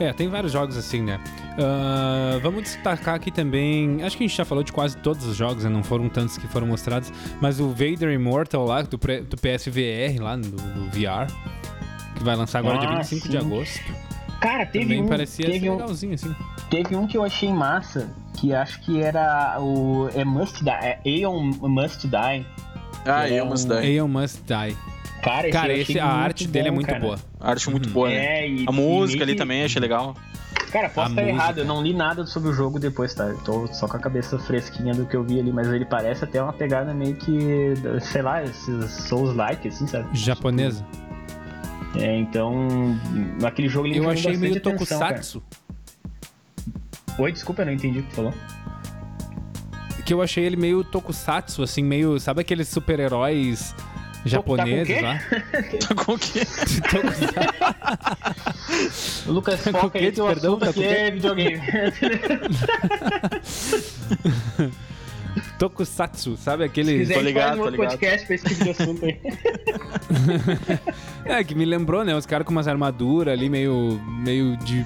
A: É, tem vários jogos assim, né? Ah, vamos destacar aqui também. Acho que a gente já falou de quase todos os jogos, né? Não foram tantos que foram mostrados. Mas o Vader Immortal lá, do, do PSVR, lá do, do VR. Que vai lançar agora dia
B: Ah,
A: 25 de
B: sim.
A: agosto.
B: Cara, teve
A: também
B: um,
A: parecia
B: teve um,
A: legalzinho, assim.
B: Teve um que eu achei massa, que acho que era o. É Must Die. É Aeon Must Die.
C: Ah,
B: É
C: mas
B: um-
C: daí.
A: Aeon Must Die.
B: Cara, esse,
A: Cara, esse, a arte dele é
B: bom,
A: muito
B: cara.
A: boa.
C: A arte muito
A: Uhum.
C: boa, né?
B: É, e,
C: A música
B: e
C: ali também achei legal.
B: Cara, posso estar
A: música.
B: errado, eu não li nada sobre o jogo depois, tá? Eu tô só com a cabeça fresquinha do que eu vi ali, mas ele parece até uma pegada meio que. sei lá, esses Souls-like, assim, sabe?
A: Japonesa.
B: É, então. Aquele jogo ele
A: Eu achei meio
B: atenção, cara.
A: tokusatsu.
B: Oi, desculpa, eu não entendi o que tu falou.
A: Que eu achei ele meio tokusatsu, assim, meio. Sabe aqueles super-heróis japoneses lá?
C: Tá com o quê?
B: O Lucas,
A: Com
B: foca aí
A: quê?
B: o
A: Perdão,
B: assunto
A: tá
B: aqui
A: com quê?
B: é videogame.
A: Tokusatsu, sabe
B: Se
A: aquele.
B: quiser,
C: Tô ligado,
B: faz um
C: tô ligado.
B: podcast pra esse tipo de assunto aí.
A: É, que me lembrou, né? Os caras com umas armaduras ali, meio. meio de.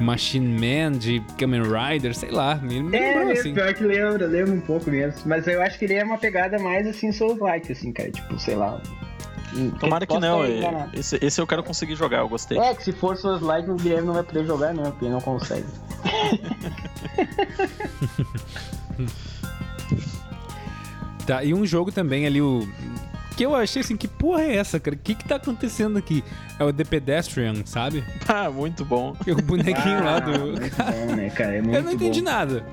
A: Machine Man, de Kamen Rider, sei lá. Me,
B: É,
A: lembrou,
B: né,
A: assim.
B: pior que lembra, lembra um pouco mesmo. Mas eu acho que ele é uma pegada mais assim, Souls-like, assim, cara. Tipo, sei lá.
C: Tomara que não. é-. Esse, esse eu quero conseguir jogar, eu gostei.
B: É, que se for Souls-like, o Guilherme não vai poder jogar, não, porque ele não consegue.
A: Tá, e um jogo também ali, o. Que eu achei assim, que porra é essa, cara? O que que tá acontecendo aqui? É o The Pedestrian, sabe?
C: Ah, muito bom.
A: É o bonequinho lá
B: Ah,
A: do.
B: Muito bom, né, cara? É muito
A: Eu não entendi
B: bom.
A: nada.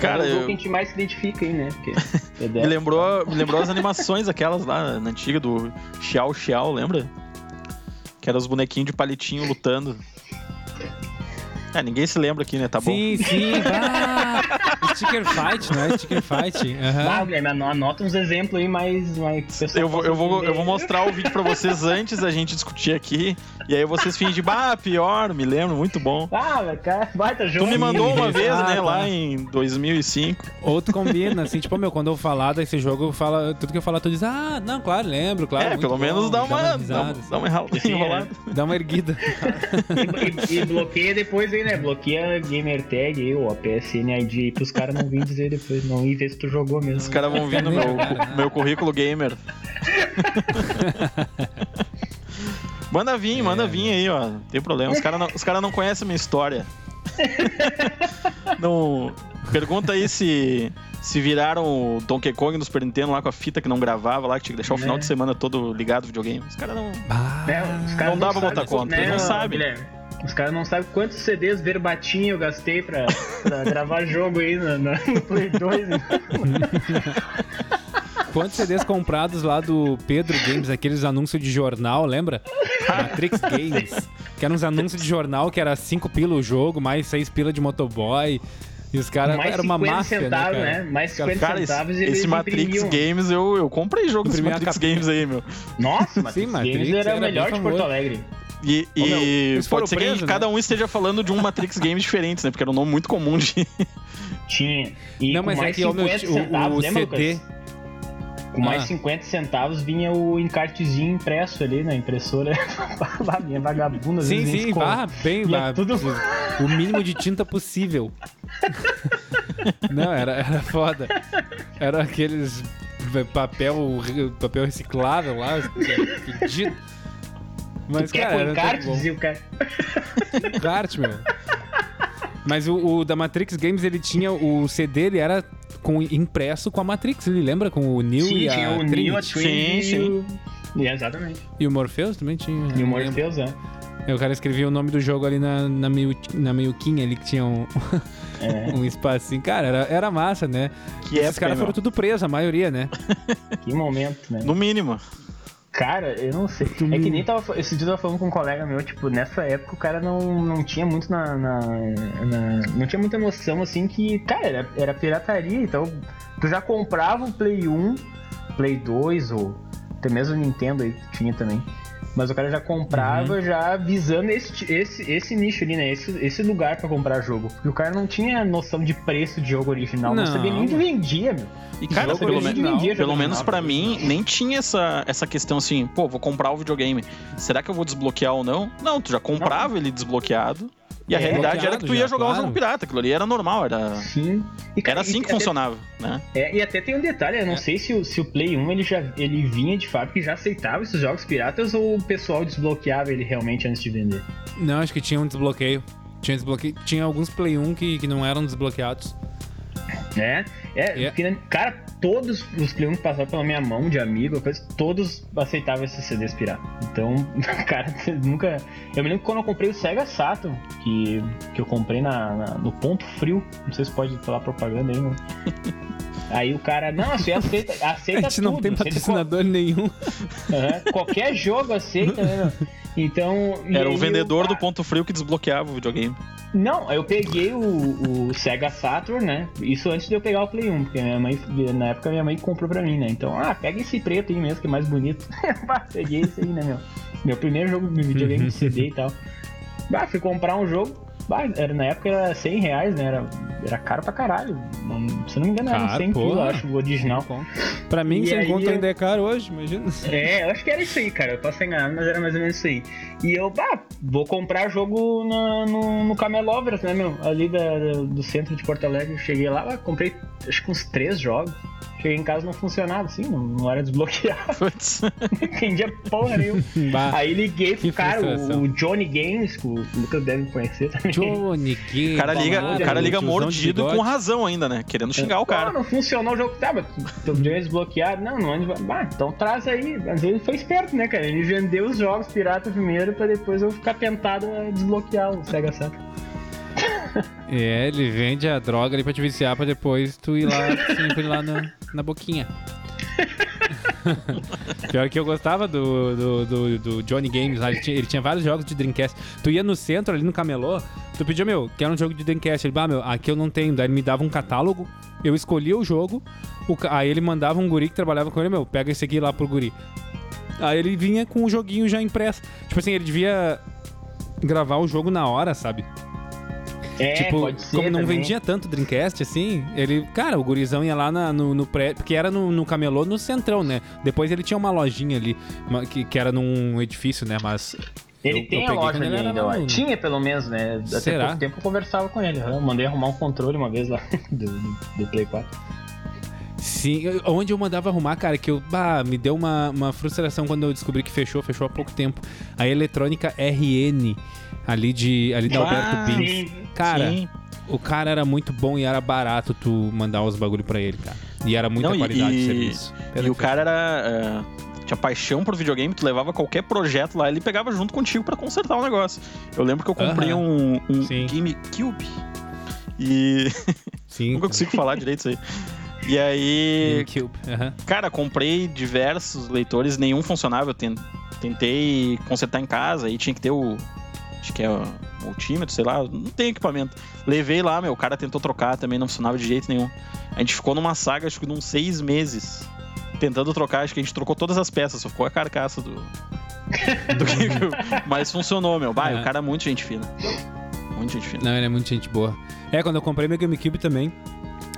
C: Cara,
B: é o jogo
C: eu-
B: que a gente mais se identifica aí, né? Porque é
C: Me lembrou, me lembrou as animações aquelas lá na antiga do Xiao Xiao, lembra? Que eram os bonequinhos de palitinho lutando. É, ninguém se lembra aqui, né? Tá bom.
A: Sim, sim. Ah, Sticker Fight, não é? Sticker Fight. aham.
B: Ah, Guilherme, ano- anota uns exemplos aí mais. mais
C: Eu vou, eu, vou, eu vou mostrar o vídeo pra vocês antes da gente discutir aqui. E aí vocês fingem, bah, pior, me lembro, muito bom.
B: Ah, cara, baita
C: Tu
B: jogo.
C: me mandou uma vez,
A: ah,
C: né,
A: tá.
C: lá em 2005.
A: Outro combina, assim, tipo, meu, quando eu falar desse jogo, eu falo, tudo que eu falar, tu diz, ah, não, claro, lembro, claro.
C: é, pelo
A: bom,
C: menos dá uma, dá, uma-
A: assim.
C: dá uma
B: é.
C: enrolada.
A: Dá uma erguida.
B: E, e- e bloqueia depois aí, né? Bloqueia gamer tag aí, ou a PSN ID aí, pros caras não virem dizer depois, não ir ver se tu jogou mesmo.
C: Os caras vão vir no meu, meu currículo gamer. Manda vir,
A: É.
C: manda vir aí, ó. Não tem problema. Os caras não, os cara não conhecem a minha história. não. Pergunta aí se. Se viraram o Donkey Kong no Super Nintendo lá com a fita que não gravava lá, que tinha que deixar o final
B: É.
C: de semana todo ligado no videogame. Os caras não.
A: Ah,
B: É, os caras
C: Não dá pra
B: sabem
C: botar conta, eles não sabem.
B: Os caras não sabem quantos CDs verbatim eu gastei pra, pra gravar jogo aí no, no- Play 2. né?
A: Quantos CDs comprados lá do Pedro Games, aqueles anúncios de jornal, lembra? Matrix Games. Que eram uns anúncios de jornal que era 5 pila o jogo, mais 6 pila de motoboy. E os caras
B: Mais
A: era uma
B: 50
A: máfia,
B: centavos,
A: né, cara?
B: Mais 50
C: Cara, esse,
B: centavos eles
C: esse Matrix
B: imprimiam.
C: Games, eu, eu comprei jogo desse Matrix. Games aí, meu.
B: Nossa, Matrix,
A: Sim, Matrix
B: Games era,
A: era
B: o melhor de Porto. Alegre.
C: E,
A: meu,
C: e pode ser
A: presos,
C: que
A: né?
C: cada um esteja falando de um Matrix Games diferente, né? Porque era um nome muito comum de.
B: Tinha. E
A: Não,
B: com
A: mas é
B: mais
A: que ó, meu,
B: 50
A: o,
B: centavos,
A: o
B: lembra,
A: CD.
B: Lucas? Com mais
A: Ah.
B: 50 centavos vinha o encartezinho impresso ali na impressora. Lá vinha vagabunda. às
A: Sim, sim, vá, bem, vá,
B: tudo-
A: o mínimo de tinta possível. Não, era, era foda. Era aqueles papel, papel reciclável lá, pedido. Mas,
B: Tu quer
A: cara, tão bom.
B: Dizia o cara.
A: Encarte, meu. Mas o, o da Matrix Games, ele tinha o CD, ele era com, impresso com a Matrix, ele lembra? Com o Neo
B: Sim,
A: e a
B: tinha o
A: Trinity.
B: Neo, a Trinity
C: Sim,
B: e o... E, Exatamente.
A: E o Morpheus também tinha.
B: E o
A: lembro.
B: Morpheus, é.
A: Aí O cara escrevia o nome do jogo ali na, na, meio, na meioquinha ali, que tinha um,
B: É,
A: um espacinho. Cara, era, era massa, né?
C: Que
A: Esses caras foram tudo presos, a maioria, né?
B: que momento, né?
C: No mínimo.
B: Cara, eu não sei. É que nem tava. Esse dia eu tava falando com um colega meu, tipo, nessa época o cara não, não tinha muito na, na- na- Não tinha muita noção assim que, cara, era, era pirataria, então tu já comprava o Play 1, Play 2, ou até mesmo o Nintendo aí tinha também. Mas o cara já comprava já visando esse, esse, esse nicho ali, né? Esse, esse lugar pra comprar jogo. Porque o cara não tinha noção de preço de jogo original, não,
A: Não.
B: sabia nem onde vendia, meu.
C: E, cara, pelo, menos
B: vendia
C: pelo menos
B: tá
C: mim, nem tinha essa, essa questão assim, pô, vou comprar o videogame. Será que eu vou desbloquear ou não? Não, tu já comprava ele desbloqueado. E a
B: É,
C: realidade era que tu ia
A: já,
C: jogar o
A: claro.
C: jogo pirata. Aquilo ali era normal, era,
B: Sim. E, cara,
C: era assim
B: e
C: que
B: até-
C: funcionava, né?
B: É, e até tem um detalhe, eu não sei se o, se o Play 1 ele já ele vinha de fábrica e já aceitava esses jogos piratas ou o pessoal desbloqueava ele realmente antes de vender.
A: Não, acho que tinha um desbloqueio. Tinha, desbloqueio. tinha alguns Play 1 que, que não eram desbloqueados.
B: É, é,
A: É.
B: porque, cara, todos os Play 1 que passaram pela minha mão de amigo, coisa, todos aceitavam esses CDs pirata. Então, cara, nunca. Eu me lembro que quando eu comprei o Sega Saturn, que, que eu comprei na, na- no Ponto Frio, não sei se pode falar propaganda aí, né? Aí o cara, não, você aceita, aceita
A: A gente não
B: tudo,
A: tem
B: aceita
A: patrocinador nenhum.
B: Aham, Qualquer jogo aceita, né? Então.
C: Era o vendedor
B: eu-
C: do ponto frio que desbloqueava o videogame.
B: Não, eu peguei o, o Sega Saturn, né? Isso antes de eu pegar o Play 1, porque minha mãe, na época minha mãe comprou pra mim, né? Então, ah, pega esse preto aí mesmo, que é mais bonito. Bah, peguei esse aí, né, meu? Meu primeiro jogo de videogame de CD e tal. Bah, fui comprar um jogo. Bah, era, na época era 100 reais, né? Era era caro pra caralho. Não, se não me engano, era uns
A: Caro,
B: 100
A: porra.
B: quilos, eu acho, o original.
A: Pra mim,
B: E
A: sem
B: aí
A: conta
B: eu-
A: ainda é caro hoje, imagina.
B: É, eu acho que era isso aí, cara. Eu posso enganado, mas era mais ou menos isso aí. E eu, bah, vou comprar jogo na- no, no Camelovers, né, meu? Ali da- da- do centro de Porto Alegre. Cheguei lá, bah, comprei acho que uns três jogos. Cheguei em casa não funcionava, assim, não, não era desbloqueado,
C: Putz.
B: não entendia porra nenhuma. Aí liguei pro cara, o, o Johnny Games, que o Lucas deve conhecer também.
A: Johnny Gay.
C: O cara liga, o cara liga mordido com
A: razão.
C: ainda, né? Querendo xingar o
B: Pô,
C: cara.
B: não funcionou o jogo. Tá, mas teu dinheiro é desbloqueado. Não, não ande. Bah, então traz aí. Mas ele foi esperto, né, cara? Ele vendeu os jogos pirata primeiro pra depois eu ficar tentado a desbloquear o Sega Saturn.
A: É, ele vende a droga ali pra te viciar pra depois tu ir lá, sempre lá na, na boquinha. Pior que eu gostava do, do, do, do Johnny Games ele tinha, ele tinha vários jogos de Dreamcast. Tu ia no centro ali no camelô, tu pedia, meu, quer um jogo de Dreamcast? Ele, bah, meu, aqui eu não tenho. Daí ele me dava um catálogo, eu escolhia o jogo, o aí ele mandava um guri que trabalhava com ele, meu, pega esse aqui lá pro guri. Aí ele vinha com o joguinho já impresso. Tipo assim, ele devia gravar o jogo na hora, sabe?
B: É,
A: tipo, como não
B: também.
A: vendia tanto Dreamcast, assim, ele, cara, o gurizão ia lá na- no, no pré, porque era no, no camelô, no centrão, né? Depois ele tinha uma lojinha ali, que, que era num edifício, né? Mas
B: Ele
A: eu-
B: tem
A: eu
B: a loja ali ainda,
A: lá
B: Tinha pelo menos, né? Até
A: Será?
B: pouco tempo eu conversava com ele. Eu mandei arrumar um controle uma vez lá do, do, Play 4.
A: Sim, onde eu mandava arrumar, cara, que eu, bah, me deu uma, uma frustração quando eu descobri que fechou, fechou há pouco tempo. A eletrônica RN, ali de ali da
C: Ah,
A: Alberto Pins.
B: sim.
A: Cara,
C: Sim.
A: o cara era muito bom e era barato tu mandar os bagulho pra ele, cara. E era muita
C: Não, e-
A: qualidade de
C: e-
A: serviço.
C: E o cara era. é, tinha paixão por videogame, tu levava qualquer projeto lá, ele pegava junto contigo pra consertar o negócio. Eu lembro que eu comprei
A: Aham.
C: um, um
A: Sim.
C: GameCube. E.
A: Sim.
C: Nunca consigo falar direito isso aí. E aí,
A: GameCube. aham.
C: cara, comprei diversos leitores, nenhum funcionava. Eu ten- tentei consertar em casa, aí tinha que ter o. Acho que é o multímetro, sei lá, não tem equipamento. Levei lá, meu, o cara tentou trocar, também não funcionava de jeito nenhum. A gente ficou numa saga, acho que de uns seis meses, tentando trocar. Acho que a gente trocou todas as peças, só ficou a carcaça do. do GameCube. Mas funcionou, meu. Bah,
A: É.
C: o cara é muito gente fina. Muito gente fina.
A: Não, ele é muito gente boa. É, quando eu comprei meu GameCube também,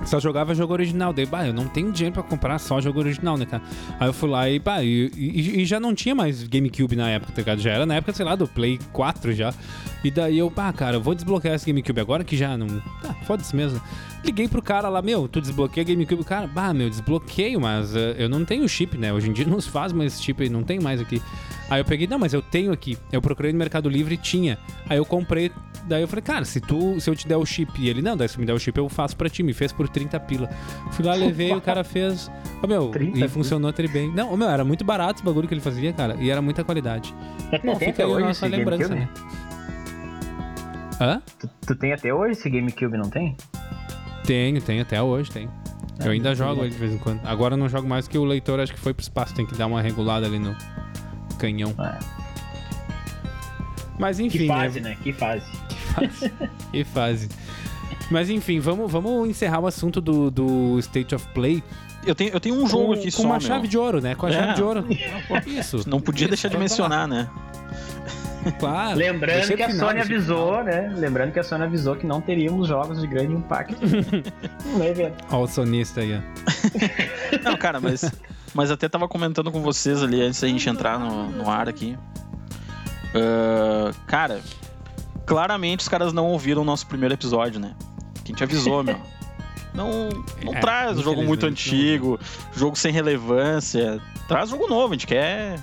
A: só jogava jogo original. Daí, bah, eu não tenho dinheiro pra comprar só jogo original, né, cara? Aí eu fui lá e, bah, e, e- e já não tinha mais GameCube na época, tá ligado? Já era na época, sei lá, do Play 4 já. E daí eu, bah, cara, eu vou desbloquear esse GameCube agora que já não. Tá, foda-se mesmo. Liguei pro cara lá, meu, tu desbloqueia GameCube. Cara, bah, meu, desbloqueio, mas eh, eu não tenho chip, né? Hoje em dia não se faz mais esse chip não tem mais aqui. Aí eu peguei, não, mas eu tenho aqui. Eu procurei no Mercado Livre e tinha. Aí eu comprei. Daí eu falei, cara, se tu, se eu te der o chip e ele, não, daí se me der o chip eu faço pra ti. Me fez por 30 pila. Fui lá, levei, o cara fez. Ô meu,
B: 30
A: e funcionou tri bem. Não, ô meu, era muito barato esse bagulho que ele fazia, cara. E era muita qualidade.
B: É
A: Bom,
B: tem
A: fica aí a nossa lembrança,
B: GameCube?
A: né? Hã?
B: Tu, tu tem até hoje esse GameCube, não tem?
A: Tenho, tenho, até hoje tem. Eu ainda
B: muito
A: jogo ele de vez em quando. Agora eu não jogo mais porque o leitor acho que foi pro espaço, tem que dar uma regulada ali no canhão.
B: Ah,
A: Mas enfim,
B: que
A: né?
B: fase, né? Que fase.
A: fase. que fase. Mas enfim, vamos, vamos encerrar o assunto do, do State of Play
C: Eu tenho, eu tenho um jogo
A: com,
C: aqui
A: com
C: só,
A: uma
C: meu.
A: chave de ouro, né? Com a
C: É.
A: chave de ouro. Isso.
C: Não podia deixar de mencionar, né?
A: Claro.
B: Lembrando que a Sony avisou, né? Lembrando que a Sony avisou que não teríamos jogos de grande impacto no evento.
A: final. Ó, o sonista aí, ó.
C: Não, cara, mas, mas até tava comentando com vocês ali antes da gente entrar no, no ar aqui. Ah, cara, claramente os caras não ouviram o nosso primeiro episódio, né? Que a gente avisou, meu. Não, não
A: É,
C: traz jogo muito antigo, jogo sem relevância. Traz jogo novo, a gente quer,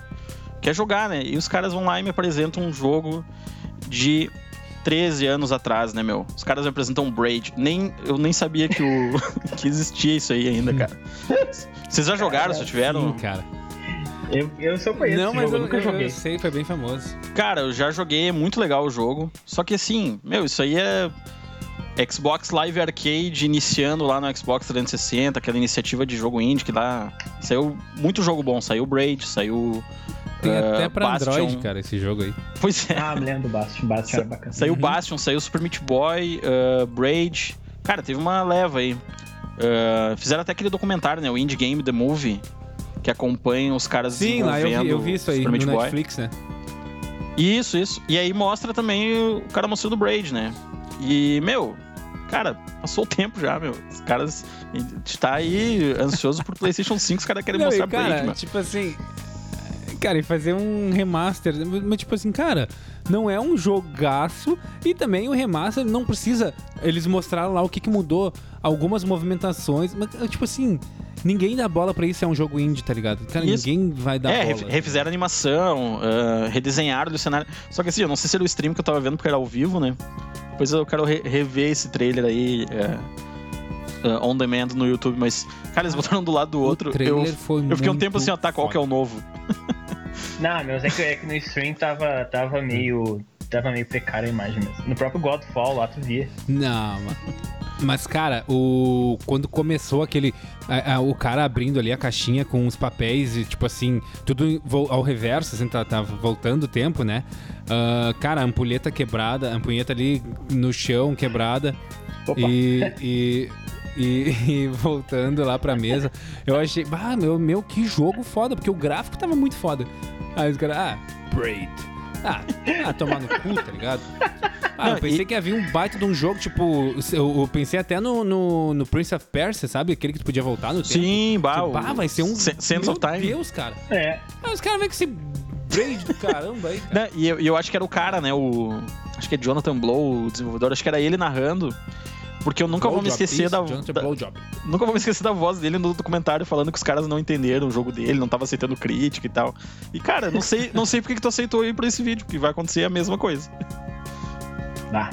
C: quer jogar, né? E os caras vão lá e me apresentam um jogo de 13 anos atrás, né, meu? Os caras me apresentam Braid. Nem, eu nem sabia que, o, que existia isso aí ainda, cara. Vocês já jogaram, se tiveram?
A: Sim, cara.
B: Eu, eu só conheço
A: Não, mas
B: jogo, eu
A: eu,
B: nunca
A: eu-
B: joguei.
A: eu sei, foi bem famoso.
C: Cara, eu já joguei, é muito legal o jogo. Só que assim, meu, isso aí é Xbox Live Arcade iniciando lá no Xbox 360, aquela iniciativa de jogo indie que dá. Saiu muito jogo bom, saiu Braid, saiu.
A: Tem
C: eh,
A: até pra
C: Bastion.
A: Android, cara, esse jogo aí.
C: Pois é.
B: Ah, me lembro do Bastion. Bastion era bacana.
C: Saiu
A: Uhum.
C: Bastion, saiu Super Meat Boy, uh, Braid. Cara, teve uma leva aí. Uh, fizeram até aquele documentário, né? O Indie Game The Movie, que acompanha os caras
A: Sim, lá eu vi, eu vi isso aí
C: Super
A: no
C: Meat Boy.
A: Netflix, né?
C: Isso, isso. E aí mostra também o cara mostrando o Braid, né? E, meu, cara, passou o tempo já, meu. Os caras. A gente tá aí ansioso pro PlayStation 5, os caras querem
A: Não,
C: mostrar
A: e, cara,
C: Braid, mano.
A: tipo assim. Cara, e fazer um remaster. Mas, tipo assim, cara, não é um jogaço. E também o remaster não precisa. Eles mostraram lá o que, que mudou. Algumas movimentações. Mas, tipo assim, ninguém dá bola pra isso. É um jogo indie, tá ligado? Cara,
C: Isso.
A: ninguém vai dar
C: É,
A: bola.
C: ref- refizeram a animação, ah, redesenharam o cenário. Só que assim, eu não sei se era o stream que eu tava vendo porque era ao vivo, né? Depois eu quero re- rever esse trailer aí é, ah, on demand no YouTube, mas, cara, eles botaram um do lado do outro.
A: O trailer
C: Eu,
A: foi
C: eu fiquei um tempo assim, ó, tá, qual que é o novo?
B: Não, mas é que, é que no stream tava, tava meio. Tava meio precária a imagem mesmo. No próprio Godfall lá tu via.
A: Não, mas, mas cara, o quando começou aquele a- a- o cara abrindo ali a caixinha com os papéis e tipo assim, tudo ao reverso, assim, tá, tá voltando o tempo, né? Ah, cara, a ampulheta quebrada, a ampulheta ali no chão quebrada
B: Opa.
A: e, e, e- e voltando lá pra mesa, eu achei, ah, meu, meu, que jogo foda, porque o gráfico tava muito foda. Aí os caras, ah, Braid. Ah, ah, tomar no cu, tá ligado? Ah,
C: Não,
A: eu pensei
C: e-
A: que havia um baita de um jogo, tipo, eu, eu pensei até no, no, no Prince of Persia, sabe? Aquele que tu podia voltar no tempo.
C: Sim, bah,
A: Tipo, bah, vai ser um.
C: Sen- Sense
A: Meu
C: of Time.
A: Deus, cara.
B: É.
A: Ah, os caras vêm com esse braid do caramba aí. Cara.
C: Né, E eu, e eu acho que era o cara, né? O. Acho que é Jonathan Blow, o desenvolvedor, acho que era ele narrando. Porque eu nunca vou me esquecer
A: isso,
C: da,
A: Blowjob.
C: Nunca vou me esquecer da voz dele no documentário falando que os caras não entenderam o jogo dele, não tava aceitando crítica e tal. E, cara, não sei, não sei porque que tu aceitou ir pra esse vídeo, que vai acontecer a mesma coisa.
B: Ah.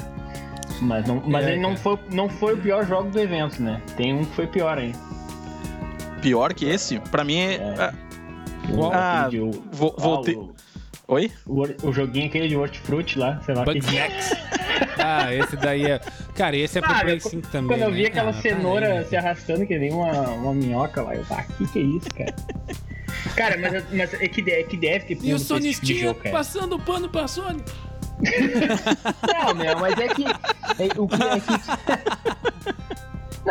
B: Mas, não, mas
A: É,
B: ele não foi, não foi o pior jogo do evento, né? Tem um que foi pior aí.
C: Pior que esse, pra mim é.
B: É.
C: ah,
B: O,
C: Ah,
B: aquele de- o,
C: vo-
B: ah,
C: voltei-
B: o,
C: Oi?
B: o, o joguinho aquele de Hortifruti lá, sei lá. que-
A: Bugsnax. Ah, esse daí é. Cara, esse é pro
B: Ah,
A: Play
B: eu-
A: 5 também.
B: Quando eu vi
A: né?
B: aquela
A: Ah,
B: cenoura se arrastando que nem uma, uma minhoca lá, eu tava, que que é isso, cara? Cara, mas, mas é, que, é que deve ter
A: E o
B: tipo
A: Sonistinha
B: cara.
A: passando o pano pra Sony.
B: Não, meu, mas é que. É, o que é que.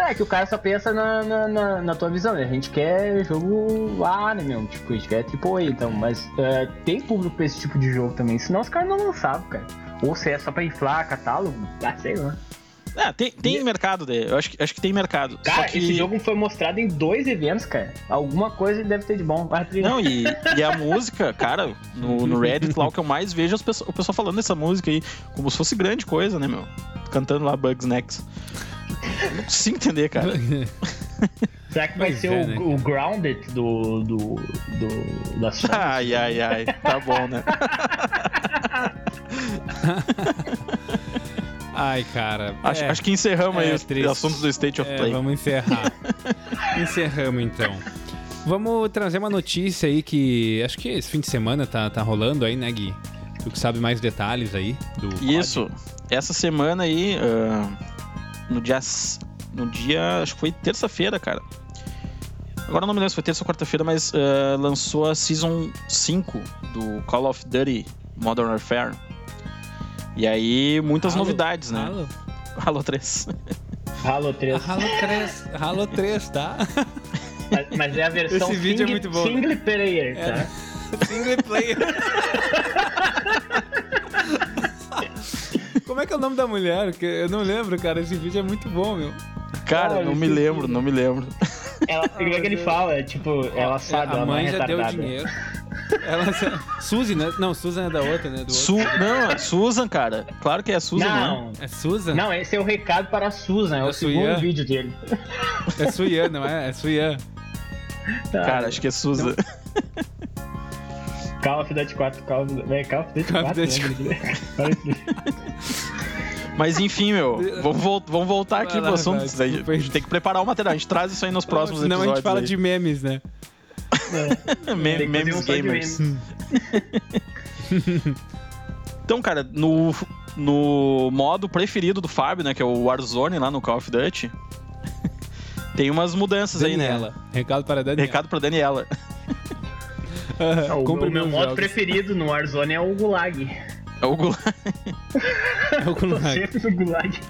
B: É que o cara só pensa na, na, na, na tua visão, né? A gente quer jogo A, né, meu? Tipo, a gente quer tipo A, então. Mas é, tem público pra esse tipo de jogo também, senão os caras não lançavam, cara. Ou se é só pra inflar catálogo, ah, sei lá.
C: Ah, tem, tem
B: E-
C: mercado, de, eu acho que, acho que tem mercado.
B: Cara,
C: Só que...
B: esse jogo foi mostrado em dois eventos, cara. Alguma coisa deve ter de bom.
C: Não, e, e a música, cara, no, no Reddit lá, o que eu mais vejo é o pessoal falando dessa música aí, como se fosse grande coisa, né, meu? Cantando lá Bugs Next. Eu não consigo entender, cara.
B: Será que vai
A: Pois
B: ser
A: é,
B: o,
A: né,
B: o Grounded do, do, do, da Sony?
C: Ai, ai, ai. Tá bom, né?
A: Ai, cara.
C: Acho,
A: é.
C: acho que encerramos aí
A: É
C: os
A: triste.
C: assuntos do State of
A: É,
C: Play.
A: vamos encerrar. Encerramos então. Vamos trazer uma notícia aí que acho que esse fim de semana tá, tá rolando aí, né, Gui? Tu que sabe mais detalhes aí do.
C: Isso. Essa semana aí, ah, no dia. No dia. Acho que foi terça-feira, cara. Agora eu não me lembro se foi terça ou quarta-feira, mas ah, lançou a Season 5 do Call of Duty Modern Warfare. E aí, muitas
A: Halo?
C: novidades, né?
A: Halo,
C: Halo 3.
B: Halo 3.
A: Halo 3. Halo 3, tá?
B: Mas, mas é a versão
A: Esse vídeo é
B: single,
A: muito bom, né?
B: single player, tá?
A: É. Single player. Como é que é o nome da mulher? Que Eu não lembro, cara. Esse vídeo é muito bom, meu.
C: Cara,
B: Ah,
C: não me lembro, não me lembro.
B: Ela, o que é que ele fala? É, tipo, ela sabe,
A: a
B: ela não
A: mãe
B: é
A: já deu
B: retardada.
A: dinheiro. Ela Suzy, né? Não, Susan é da outra, né? Do
C: Su
A: outro.
C: não, é Susan, cara. Claro que é a Susan, né?
B: Não,
A: É Susan?
B: não, esse é o recado para a Susan, é o
A: É
B: segundo
A: Suyan?
B: vídeo dele.
A: É Suyan, não é? É Suyan.
B: Tá,
C: Cara, acho que é Susan.
B: Call of Duty 4, Call of Duty, é, Call of Duty
A: Call of
B: 4,
A: Duty
B: né? Call of Duty.
C: Mas enfim, meu, vamos, vol- vamos voltar aqui pro assunto. A gente tem que preparar o material. A gente traz isso aí nos próximos
A: Senão a
C: episódios.
A: gente fala
C: aí.
A: de memes, né?
C: Me-
B: Tem que fazer
C: memes gamers.
B: memes.
C: Então, cara, no, no modo preferido do Fábio, né, que é o Warzone lá no Call of Duty, tem umas mudanças aí, né?
A: Daniela. Recado para a Daniela.
C: Recado pra Daniela.
B: Ah, o, meu
A: meus
B: modo preferido no Warzone é o Gulag.
C: É o Gu-
A: É o Gulag.
B: Sempre no Gulag.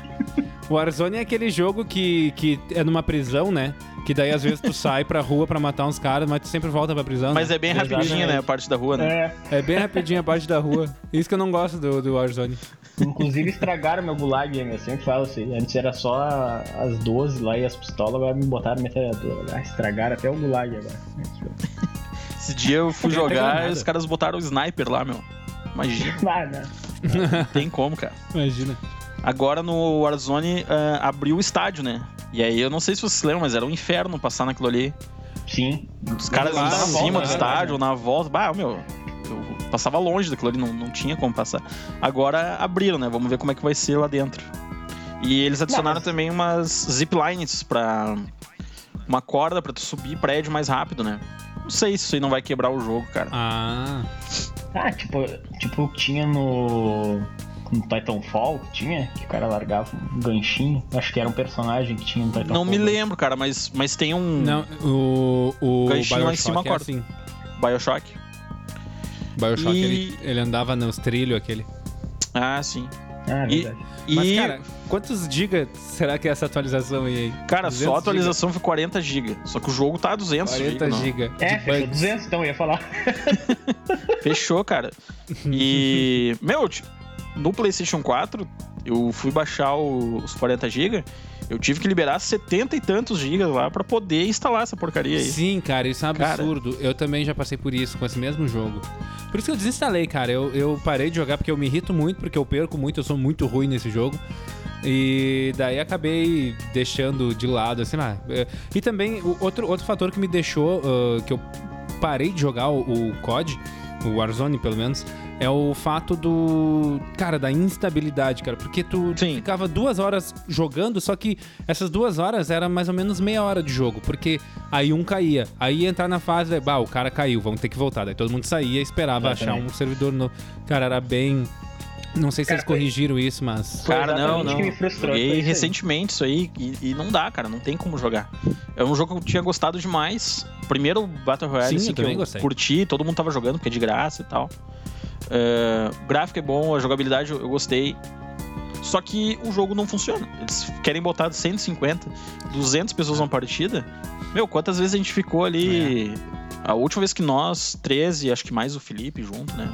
A: O Warzone é aquele jogo que, que é numa prisão, né? Que daí às vezes tu sai pra rua pra matar uns caras, mas tu sempre volta pra prisão.
C: Mas
A: né?
C: é bem rapidinho, né? A parte da rua, né?
B: É,
A: é... bem rapidinho a parte da rua. Isso que eu não gosto do, do Warzone.
B: inclusive estragaram meu gulag, hein? eu sempre falo assim. Antes era só as 12 lá e as pistolas, agora me botaram metralhadora. Ah, estragaram até o gulag agora.
C: Esse dia eu fui jogar e os caras botaram o sniper lá, meu. Imagina,
B: não.
C: não tem como, cara.
A: Imagina.
C: Agora no Warzone ah, abriu o estádio, né? E aí eu não sei se vocês lembram, mas era um inferno passar naquilo ali.
B: Sim.
C: Os caras indo em
A: volta,
C: cima do
A: né?
C: estádio, na volta. Bah, meu, eu passava longe daquilo ali, não, não tinha como passar. Agora abriram, né? Vamos ver como é que vai ser lá dentro. E eles adicionaram
B: mas-
C: também umas ziplines pra. Uma corda pra tu subir prédio mais rápido, né? Não sei se isso aí não vai quebrar o jogo, cara.
A: Ah.
B: Ah, tipo, tipo o que tinha no. No Titanfall, que tinha, que o cara largava um ganchinho. Acho que era um personagem que tinha no Titanfall.
C: Não me lembro, cara, mas, mas tem um
A: Não, o, o
C: Ganchinho lá em cima,
A: é
C: corta.
A: assim.
C: Bioshock.
A: Bioshock,
C: E-
A: ele, ele andava nos trilhos aquele.
C: Ah, sim.
B: Ah,
C: E-
B: verdade.
C: E,
A: Mas, cara, quantos gigas será que é essa atualização aí?
C: cara,
A: 200
C: só a atualização foi 40 GB. Só que o jogo tá a 200
A: 40
C: GB.
B: É, fechou
A: bugs.
B: 200, então eu ia falar.
C: Fechou, cara. E, meu, ti- no PlayStation 4, eu fui baixar o- os 40 GB. Eu tive que liberar 70 e tantos gigas lá pra poder instalar essa porcaria aí.
A: Sim, cara, isso é um
C: Cara.
A: absurdo. Eu também já passei por isso com esse mesmo jogo. Por isso que eu desinstalei, cara. Eu, eu parei de jogar porque eu me irrito muito, porque eu perco muito, eu sou muito ruim nesse jogo. E daí acabei deixando de lado, assim lá. É, E também, outro, outro fator que me deixou, ah, que eu parei de jogar o, o COD, o Warzone pelo menos, é o fato do. Cara, da instabilidade, cara. Porque tu
C: Sim.
A: ficava duas horas jogando, só que essas duas horas era mais ou menos meia hora de jogo. Porque aí um caía. Aí ia entrar na fase, bah, o cara caiu, vamos ter que voltar. Daí todo mundo saía e esperava achar
B: Exatamente.
A: um servidor novo. Cara, era bem. Não sei se
B: Cara,
A: eles
B: foi-
A: corrigiram isso, mas.
C: Cara, não, não. Joguei recentemente isso aí e, e não dá, cara. Não tem como jogar. É um jogo que eu tinha gostado demais. Primeiro Battle Royale,
A: Sim,
C: assim,
A: eu
C: que eu
A: gostei.
C: curti, todo mundo tava jogando porque é de graça e tal. É, o gráfico é bom, a jogabilidade eu eu gostei. Só que o jogo não funciona. Eles querem botar 150, 200 pessoas numa partida. Meu, quantas vezes a gente ficou ali.
A: É.
C: A última vez que nós, 13, acho que mais o Felipe junto, né?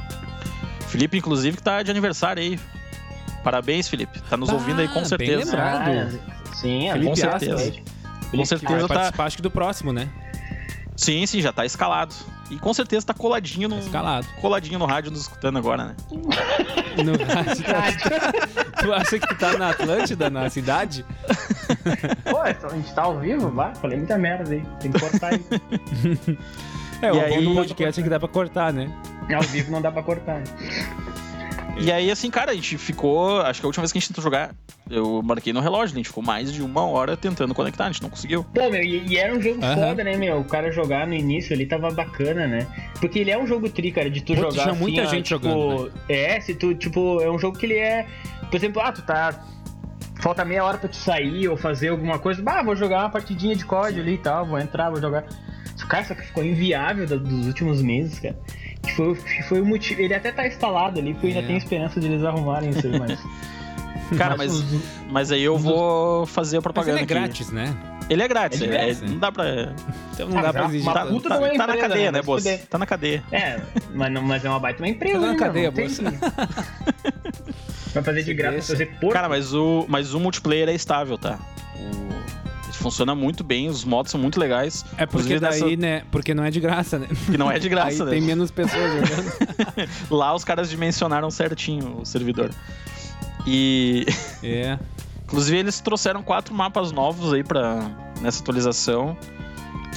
C: Felipe, inclusive, que tá de aniversário aí. Parabéns, Felipe. Tá nos
A: Ah,
C: ouvindo aí com
A: bem
C: certeza.
A: lembrado.
B: Ah, sim, é,
A: Felipe
B: com certeza.
C: Com certeza
A: Vai
C: tá.
A: participar, acho que do próximo, né?
C: Sim, sim, já tá escalado. E com certeza tá coladinho no.
A: Escalado.
C: Coladinho no rádio nos escutando agora, né?
A: No tu acha que tu tá na Atlântida, na cidade?
B: Pô, a gente tá ao vivo? Vá, falei muita merda aí. Tem que cortar aí.
A: É,
C: E
A: o
C: aí-
A: bom do podcast é que dá pra cortar, né?
B: Ao vivo não dá pra cortar.
C: E aí, assim, cara, a gente ficou. Acho que a última vez que a gente tentou jogar, eu marquei no relógio, a gente ficou mais de uma hora tentando conectar, a gente não conseguiu.
B: Pô, meu, e, e era um jogo
A: Aham.
B: foda, né, meu? O cara jogar no início ali tava bacana, né? Porque ele é um jogo tri, cara, de tu
A: Pô,
B: jogar.
A: tinha
B: assim,
A: muita
B: ó,
A: gente
B: tipo,
A: jogando, né?
B: É, se tu, tipo, é um jogo que ele é. Por exemplo, ah, tu tá. Falta meia hora pra tu sair ou fazer alguma coisa. Bah, vou jogar uma partidinha de código ali e tal, vou entrar, vou jogar. Cara, só que ficou inviável dos últimos meses, cara. Que foi, que foi o motivo. Ele até tá instalado ali, porque eu
A: É.
B: ainda tenho esperança de eles arrumarem isso aí, mas.
C: Cara, mas, mas aí eu vou fazer a
A: Mas
C: propaganda.
A: ele é
C: aqui.
A: grátis, né?
C: Ele é grátis,
B: Ele é
C: é-
A: grátis,
C: é-
A: né?
C: não dá pra.
A: Então não
B: Ah,
A: dá
B: mas
A: pra
B: é
A: exigir.
C: Tá,
B: puta
C: tá- tá na
B: empresa,
C: cadeia,
B: né?
C: né, boss?
B: fuder.
C: Tá na cadeia.
B: É, mas, não, mas é uma baita uma empresa,
A: Tá na
B: né,
A: cadeia,
B: tem- Vai fazer de graça, fazer porco.
C: Cara, mas o, mas o multiplayer é estável, tá? O- funciona muito bem, os mods são muito legais.
A: É porque daí,
C: nessa-
A: né? Porque não é de graça, né?
C: Que não é de graça,
A: Aí
C: né?
A: tem menos pessoas jogando.
C: Lá os caras dimensionaram certinho o servidor. E.
A: É.
C: Inclusive, eles trouxeram quatro mapas novos aí pra, nessa atualização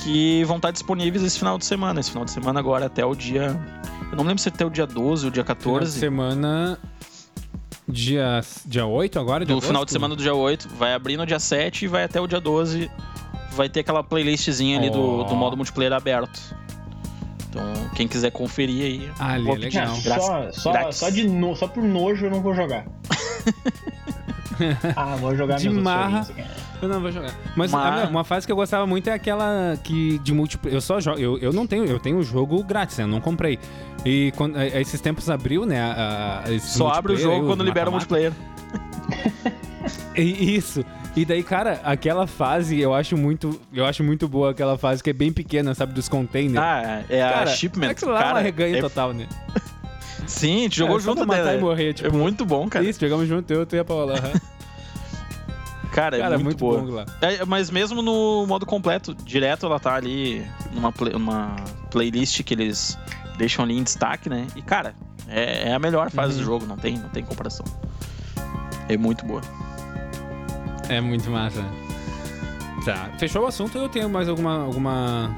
C: que vão estar disponíveis esse final de semana. Esse final de semana agora até o dia. Eu não lembro se é até o dia 12 ou dia
A: Final de
C: 14.
A: semana. Dia, dia 8 agora?
C: Do
A: dia
C: final de semana do dia 8. Vai abrir no dia 7 e vai até o dia 12. Vai ter aquela playlistzinha ali do,
A: Ó.
C: do modo multiplayer aberto. Então, quem quiser conferir aí.
A: Ah, ali legal.
B: Só, só, só, de no, só por nojo eu não vou jogar. ah, vou jogar
A: De marra.
B: aqui.
A: Eu não vou jogar. Mas
C: Uma-
A: a minha- uma fase que eu gostava muito é aquela que de multiplayer. Eu só jogo. Eu, eu não tenho. Eu tenho o jogo grátis, né? Eu não comprei. E quando, é, esses tempos abriu, né? a- a-
C: Só abre o jogo quando libera o multiplayer.
A: E- Isso. E daí, cara, aquela fase eu acho muito, eu acho muito boa aquela fase que é bem pequena, sabe, dos containers.
C: Ah, é a
A: cara,
C: shipment.
A: Aquilo lá é uma
C: cara,
A: reganha
C: é-
A: total, né?
C: Sim, a gente jogou
A: É,
C: junto,
A: matar
C: né?
A: e morrer, tipo.
C: É muito bom, cara.
A: Isso, jogamos junto, eu, tu e a aham.
C: Cara, é
A: Cara,
C: muito,
A: muito
C: boa.
A: bom lá.
C: É, mas mesmo no modo completo, direto ela tá ali numa play- playlist que eles deixam ali em destaque, né? E, cara, é, é a melhor fase
A: Uhum.
C: do jogo, não tem, não tem comparação. É muito boa.
A: É muito massa. Tá. Fechou o assunto ou eu tenho mais alguma. alguma...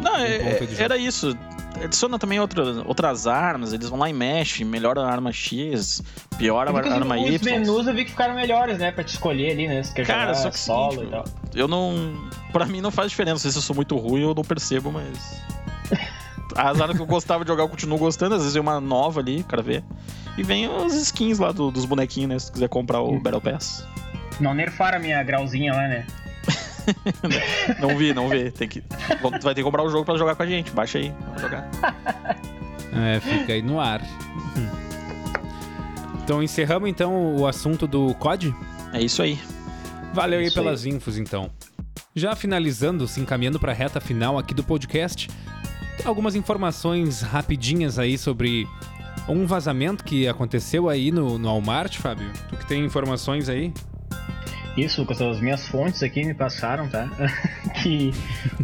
C: Não, é- é- era isso. Adiciona também outras, outras armas, eles vão lá e mexem, melhora a arma X, piora a
B: os-
C: arma
B: os
C: Y.
B: menus eu vi que ficaram melhores, né? Pra te escolher ali, né? Se quer
C: Cara,
B: jogar
C: só que
B: solo e tal.
C: Eu não. Pra mim não faz diferença. Não sei se eu sou muito ruim eu não percebo, mas. As armas que eu gostava de jogar eu continuo gostando. Às vezes vem uma nova ali, quero ver. E vem as skins lá do- dos bonequinhos, né? Se tu quiser comprar o Battle Pass.
B: Não nerfaram a minha grauzinha lá, né?
C: Não vi, não vi. Tem que... Tu vai ter que comprar o jogo pra jogar com a gente. Baixa aí, vamos jogar.
A: É, fica aí no ar. Então encerramos então o assunto do COD?
C: É isso aí.
A: Valeu aí
B: Isso aí.
A: pelas infos então. Já finalizando, se encaminhando para a reta final aqui do podcast, algumas informações rapidinhas aí sobre um vazamento que aconteceu aí no, no Walmart, Fábio. Tu que tem informações aí?
B: Isso, com as minhas fontes aqui me passaram, tá? que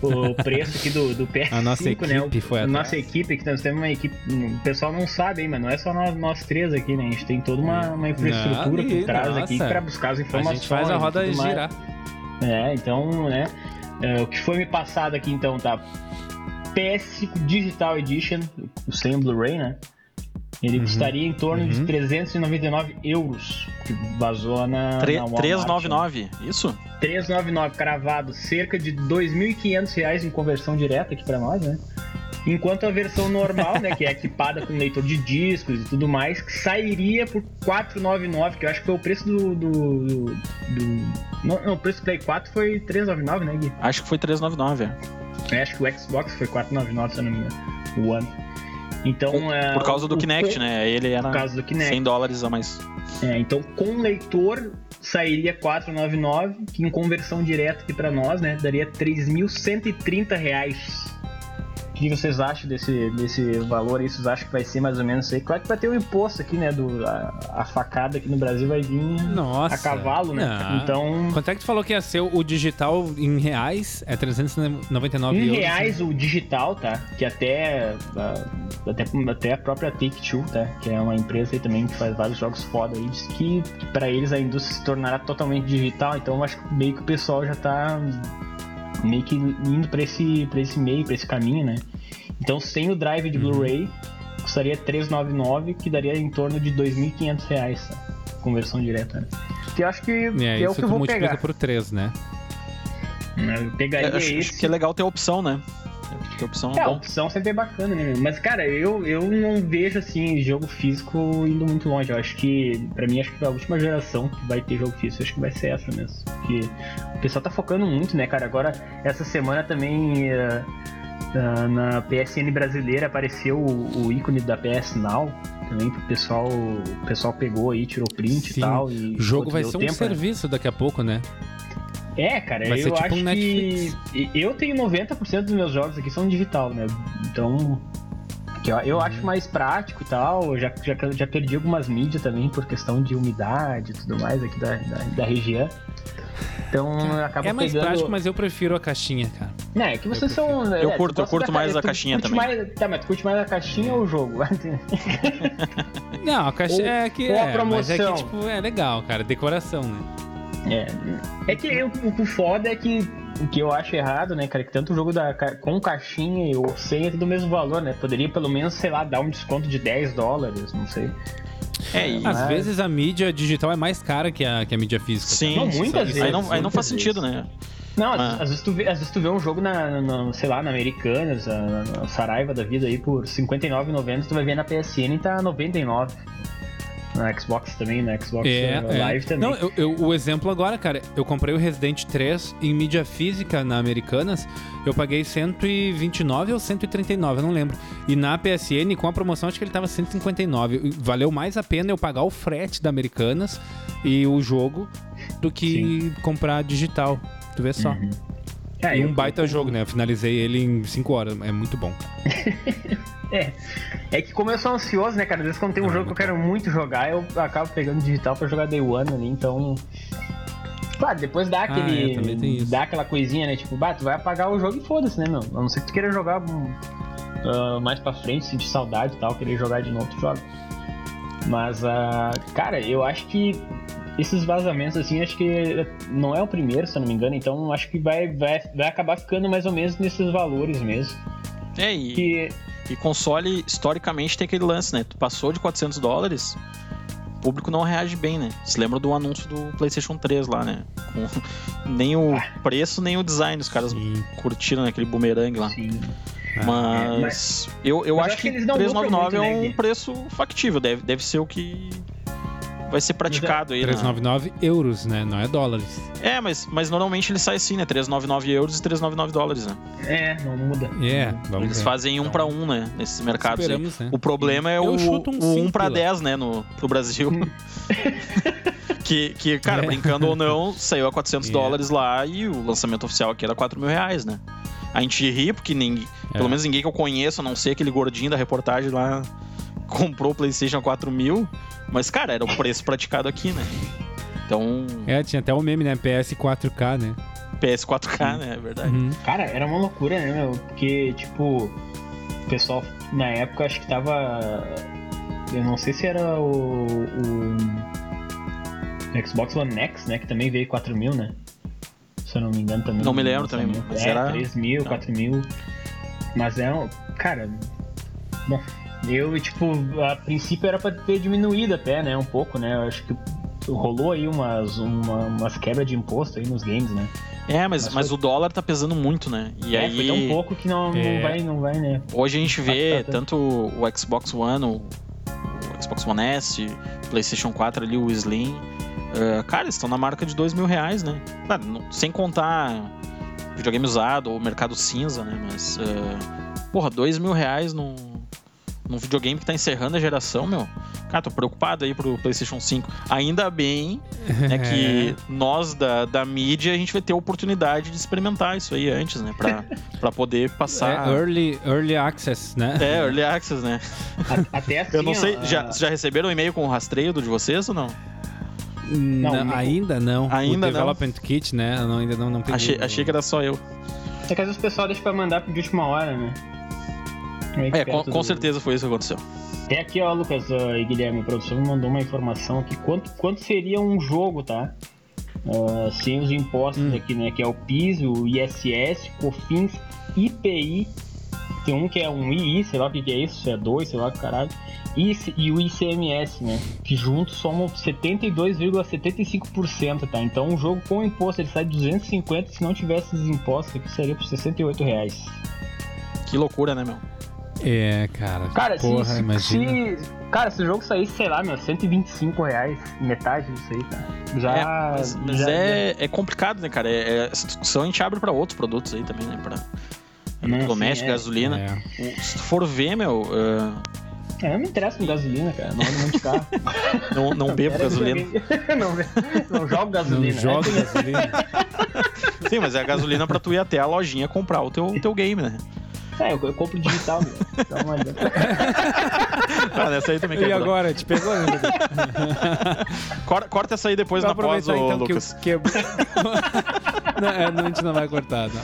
B: o preço aqui do, do PS5,
A: A nossa
B: né?
A: equipe
B: o-
A: foi
B: a
A: atrás.
B: nossa equipe, que nós temos uma equipe. O pessoal não sabe, hein, mas não é só nós, nós três aqui, né? A gente tem toda uma, uma infraestrutura
A: Não,
B: por trás aqui
A: nossa.
B: para buscar as
A: A
B: informações.
A: gente faz a roda
B: e
A: girar.
B: É, então, né? é, o que foi me passado aqui então tá PS5 Digital Edition, o sem Blu-ray, né? Ele
A: Uhum.
B: custaria em torno
A: Uhum.
B: de 399 euros, que vazou na,
C: Tre-
B: na Walmart,
C: 399, isso?
B: 399 cravado, cerca de 2.500 reais em conversão direta aqui pra nós, né? Enquanto a versão normal, né, que é equipada com leitor de discos e tudo mais, que sairia por 499, que eu acho que foi o preço do. do, do- do- não, não, o preço do Play 4 foi 399, né, Gui?
C: Acho que foi 399, é.
B: Eu acho que o Xbox foi 499, se eu não me engano. O One. Então, é,
C: Por causa do
B: o-
C: Kinect,
B: com-
C: né? Ele era
B: Por causa do Kinect.
C: 100 dólares a mais.
B: É, então com leitor sairia 499, que em conversão direta aqui pra nós, né, daria 3.130 reais. O que vocês acham desse, desse valor aí? Vocês acham que vai ser mais ou menos isso aí? Claro que vai ter o imposto aqui, né? Do, a, a facada aqui no Brasil vai vir
A: Nossa.
B: a cavalo, né?
A: Não.
B: Então,
A: Quanto é que tu falou que ia ser o digital em reais? É 399
B: em
A: euros.
B: reais o digital, tá? Que até, a- até, até a própria Take-Two, tá? Que é uma empresa aí também que faz vários jogos foda aí, diz que, que pra eles a indústria se tornará totalmente digital, então eu acho que meio que o pessoal já tá meio que indo pra esse, pra esse meio, pra esse caminho, né? Então sem o drive de Blu-ray custaria 399, que daria em torno de 2.500 reais, tá? Conversão direta, né? Que eu acho que
A: É,
B: é,
A: isso
B: o que eu vou
A: multiplica
B: pegar.
A: por 3, né?
B: Eu pegaria
C: É, acho,
B: esse.
C: acho que é legal ter opção, né? Que opção
B: É,
C: é
B: a
C: bom.
B: opção sempre é bacana, né? Mas, cara, eu, eu não vejo, assim, jogo físico indo muito longe. Eu acho que, pra mim, acho que a última geração que vai ter jogo físico, acho que vai ser essa mesmo. Porque o pessoal tá focando muito, né, cara? Agora, essa semana também, eh, ah, na PSN brasileira, apareceu o, o ícone da PS Now. Também o pessoal, o pessoal pegou aí, tirou print
A: Sim.
B: e tal. E,
A: O jogo vai ser um
B: tempo, né?
A: serviço daqui a pouco, né?
B: É, cara,
A: Vai
B: eu
A: ser tipo
B: acho
A: um
B: que eu tenho 90% dos meus jogos aqui são digital, né? Então, eu, eu acho mais prático e tal. Eu já, já, já perdi algumas mídias também por questão de umidade e tudo mais aqui da, da, da região. Então, acaba
A: é mais
B: pegando...
A: prático, mas eu prefiro a caixinha, cara.
B: Não, é que vocês são...
C: Eu
B: é,
C: curto- eu curto
B: da
C: mais
B: ca-
C: a caixinha também.
B: Mais, tá, mas tu curte mais a caixinha ou o jogo?
A: Não, a caixinha
B: Ou-
A: é que
B: ou a
A: é, mas é que,
B: promoção.
A: tipo, é legal, cara. Decoração, né?
B: É, é que eu- o, o foda é que o que eu acho errado, né, cara, que tanto o jogo da, com caixinha ou sem é tudo o mesmo valor, né? Poderia pelo menos, sei lá, dar um desconto de 10 dólares, não sei.
C: É, e...
A: Às
B: Mas-
A: vezes a mídia digital é mais cara que a, que a mídia física.
C: Sim,
B: Não, muitas
C: aí
B: vezes,
C: não, aí não faz
B: muitas
C: sentido,
B: vezes.
C: né?
B: Não, às,
C: Ah.
B: às vezes tu vê, às vezes tu vê um jogo na, na- sei lá, na Americanas, na, na Saraiva da vida aí por R$ 59,90, tu vai ver na PSN e tá 99. Na Xbox também, na Xbox
A: É,
B: uh,
A: é.
B: Live também.
A: Não, eu, eu- o exemplo agora, cara, eu comprei o Resident 3 em mídia física na Americanas, eu paguei 129 ou 139, eu não lembro. E na PSN, com a promoção, acho que ele tava 159. Valeu mais a pena eu pagar o frete da Americanas e o jogo do que comprar digital. Tu vê só.
B: Uhum. É,
A: e
B: eu-
A: um baita jogo, né? Eu finalizei ele em 5 horas. É muito bom.
B: É. É que como eu sou ansioso, né, cara? Às vezes quando tem um
A: Ah,
B: jogo que eu quero muito jogar, eu acabo pegando digital pra jogar Day One ali, então. Claro, depois dá
A: Ah,
B: aquele.
A: é, tem isso.
B: dá aquela coisinha, né? Tipo, bah, tu vai apagar o jogo e foda-se, né, meu? A não ser que tu queira jogar ah, mais pra frente, sentir saudade e tal, querer jogar de novo, tu joga. Mas, ah, cara, eu acho que esses vazamentos, assim, acho que não é o primeiro, se eu não me engano, então acho que vai, vai, vai acabar ficando mais ou menos nesses valores mesmo.
C: É, e,
B: Que
C: e console, historicamente, tem aquele lance, né? Tu passou de 400 dólares, o público não reage bem, né? Se lembra do anúncio do PlayStation 3 lá, né? Com nem o
B: Ah.
C: preço, nem o design. Os caras
A: Sim.
C: curtiram aquele bumerangue lá.
B: Sim.
C: Mas,
B: É, mas-
C: eu, eu
B: mas
C: acho
B: acho
C: que
B: que eles não lucram
C: 399 é
B: muito, né,
C: um
B: Gui?
C: preço factível. Deve, deve ser o que vai ser praticado aí, né?
A: 399 euros, né? Não é dólares.
C: É, mas, mas normalmente ele sai assim, né? 399 euros e 399 dólares, né?
B: É, não muda.
A: É, vamos
C: Eles
A: ver.
C: fazem um
A: Então,
C: pra um, né? Nesses mercados aí.
A: Esperamos, né?
C: O problema é
A: Eu
C: o,
A: um
C: o 1
A: cinco
C: pra
A: pila.
C: 10, né? No, pro Brasil. que, que, cara,
A: É.
C: brincando ou não, saiu a 400
A: É.
C: dólares lá e o lançamento oficial aqui era 4 mil reais, né? A gente ri porque ninguém,
A: É.
C: pelo menos ninguém que eu conheço, a não ser aquele gordinho da reportagem lá, comprou o PlayStation a 4 mil. Mas, cara, era o preço praticado aqui, né? Então,
A: É, tinha até o meme, né? PS 4K, né?
C: PS 4K, né? É verdade.
A: Uhum.
B: Cara, era uma loucura, né, meu? Porque, tipo, o pessoal na época acho que tava. Eu não sei se era o. o Xbox One X, né? Que também veio 4 mil, né? Se eu não me engano também.
C: Não me lembro também, mas
B: é,
C: era-
B: 3 mil,
C: Tá.
B: 4 mil. Mas é um. Cara. Bom, eu, tipo, a princípio era pra ter diminuído até, né? Um pouco, né? Eu acho que rolou aí umas, uma, umas quebras de imposto aí nos games, né?
C: É, mas,
B: Mas
C: mas
B: foi-
C: o dólar tá pesando muito, né? E
B: é,
C: aí.
B: foi tão pouco que não,
A: É.
B: não vai, não vai, né?
C: Hoje a gente vê
B: Tá, tá, tá.
C: tanto o Xbox One, o, o Xbox One S, PlayStation 4 ali, o Slim. eh, cara, eles estão na marca de dois mil reais, né? Claro, não- sem contar videogame usado ou mercado cinza, né? Mas, eh, porra, dois mil reais num, num videogame que tá encerrando a geração, meu. Cara, tô preocupado aí pro PlayStation 5. Ainda bem né, que nós da, da mídia a gente vai ter a oportunidade de experimentar isso aí antes, né? Pra, pra poder passar.
A: É early, early access, né?
C: É, Early Access, né?
B: A- Até assim,
C: Eu não sei,
B: ó,
C: já, já receberam um e-mail com o rastreio do de vocês ou não?
A: Não,
B: Não,
A: ainda não.
C: Ainda
A: o
C: não.
A: Development Kit, né? Eu não- ainda não, não peguei.
C: Achei, achei que era só eu.
B: É que às vezes o pessoal deixa pra mandar de última hora, né?
C: É, com,
B: do-
C: certeza foi isso que aconteceu.
B: Até aqui, ó, Lucas ó, e Guilherme, o professor me mandou uma informação aqui. Quanto, quanto seria um jogo, tá? Ah, sem os impostos
A: Hum.
B: aqui, né? Que é o PIS, o ISS, COFINS, IPI. Tem um que é um II, sei lá o que, que é isso, se é dois, sei lá que caralho. E, e o ICMS, né? Que juntos somam 72,75%, tá? Então um jogo com imposto ele sai 250, se não tivesse esses impostos aqui seria por 68 reais.
C: Que loucura, né, meu?
A: É, cara.
B: Cara,
A: porra,
B: se, se,
A: imagina.
B: se- Cara, se o jogo saísse, sei lá, meu, 125 reais, metade disso aí, cara. Já.
C: É, mas mas
B: já-
C: é, é complicado, né, cara? É, é- essa discussão a gente abre pra outros produtos aí também, né? Pra
B: Não,
C: doméstico,
B: sim, é.
C: gasolina.
A: É.
C: Se tu for ver, meu, ah,
B: É, eu não me interesso com gasolina, cara. Não ando muito de carro.
C: não, não bebo
B: Era
C: gasolina.
B: não, não jogo
A: Não
B: gasolina.
A: joga
B: É,
A: gasolina.
C: Sim, mas é a gasolina pra tu ir até a lojinha comprar o teu, teu game, né?
B: É, eu, eu compro digital, meu. Dá uma olhada.
C: Ah, nessa aí também
A: E agora? Te pegou, né? Dudu?
C: Corta, corta essa aí depois
A: Vou
C: na pós, ô,
A: então que,
C: Lucas.
A: o- que... não, é, não, a gente não vai cortar, não.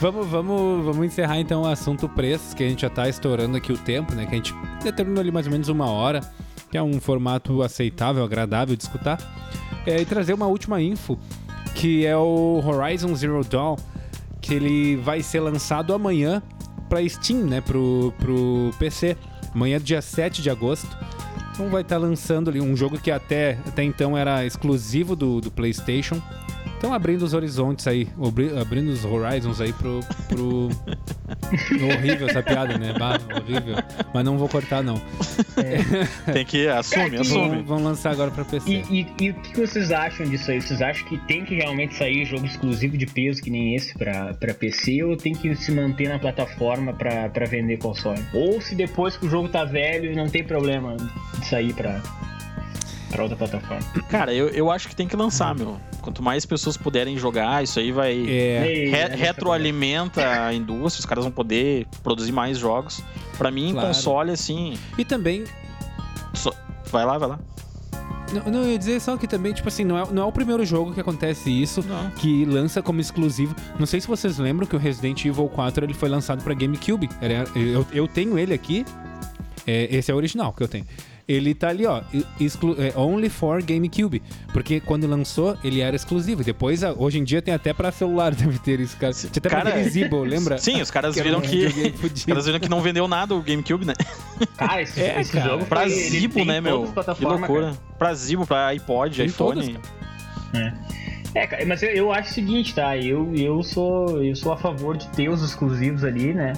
A: Vamos, vamos, vamos encerrar então o assunto preços, que a gente já tá estourando aqui o tempo, né? Que a gente determinou ali mais ou menos uma hora, que é um formato aceitável, agradável de escutar. É, e trazer uma última info, que é o Horizon Zero Dawn, que ele vai ser lançado amanhã para Steam, né? Pro, pro PC. Amanhã, dia 7 de agosto. Então vai estar lançando ali um jogo que até, até então era exclusivo do, do PlayStation. Então abrindo os horizontes aí, abrindo os horizons aí pro. pro... horrível essa piada, né? Bah, horrível. Mas não vou cortar, não.
C: Tem que assume,
B: É,
C: assume.
A: Vão, vão lançar agora pra PC.
B: E, e- e o que vocês acham disso aí? Vocês acham que tem que realmente sair jogo exclusivo de peso que nem esse pra, pra PC ou tem que se manter na plataforma pra, pra vender console? Ou se depois que o jogo tá velho não tem problema de sair pra. Pra outra plataforma.
C: Cara, eu, eu acho que tem que lançar, meu. Quanto mais pessoas puderem jogar, isso aí vai.
A: É.
C: Re- retroalimenta a indústria, os caras vão poder produzir mais jogos. Pra mim,
A: Claro.
C: console, assim.
A: E também,
C: só- Vai lá, vai lá.
A: não, não, eu ia dizer só que também, tipo assim, não é, não é o primeiro jogo que acontece isso,
C: Não.
A: que lança como exclusivo. Não sei se vocês lembram que o Resident Evil 4 ele foi lançado pra GameCube. Era- Eu, eu tenho ele aqui. É, esse é o original que eu tenho. Ele tá ali, ó, exclu- é, only for GameCube. Porque quando lançou, ele era exclusivo. E depois, hoje em dia, tem até pra celular, deve ter isso, cara. Tinha até
C: Cara,
A: pra Invisible, lembra?
C: Sim, os caras
A: Que
C: viram
A: um
C: que. Os caras viram que não vendeu nada o GameCube, né?
B: Cara, esse,
A: É,
B: esse
A: cara.
B: jogo
C: Pra Zibo, né, meu? Que loucura. Pra Zibo, pra iPod,
A: Tem
C: iPhone.
B: É, cara, mas eu, eu acho o seguinte, tá? Eu, eu, sou, eu sou a favor de ter os exclusivos ali, né?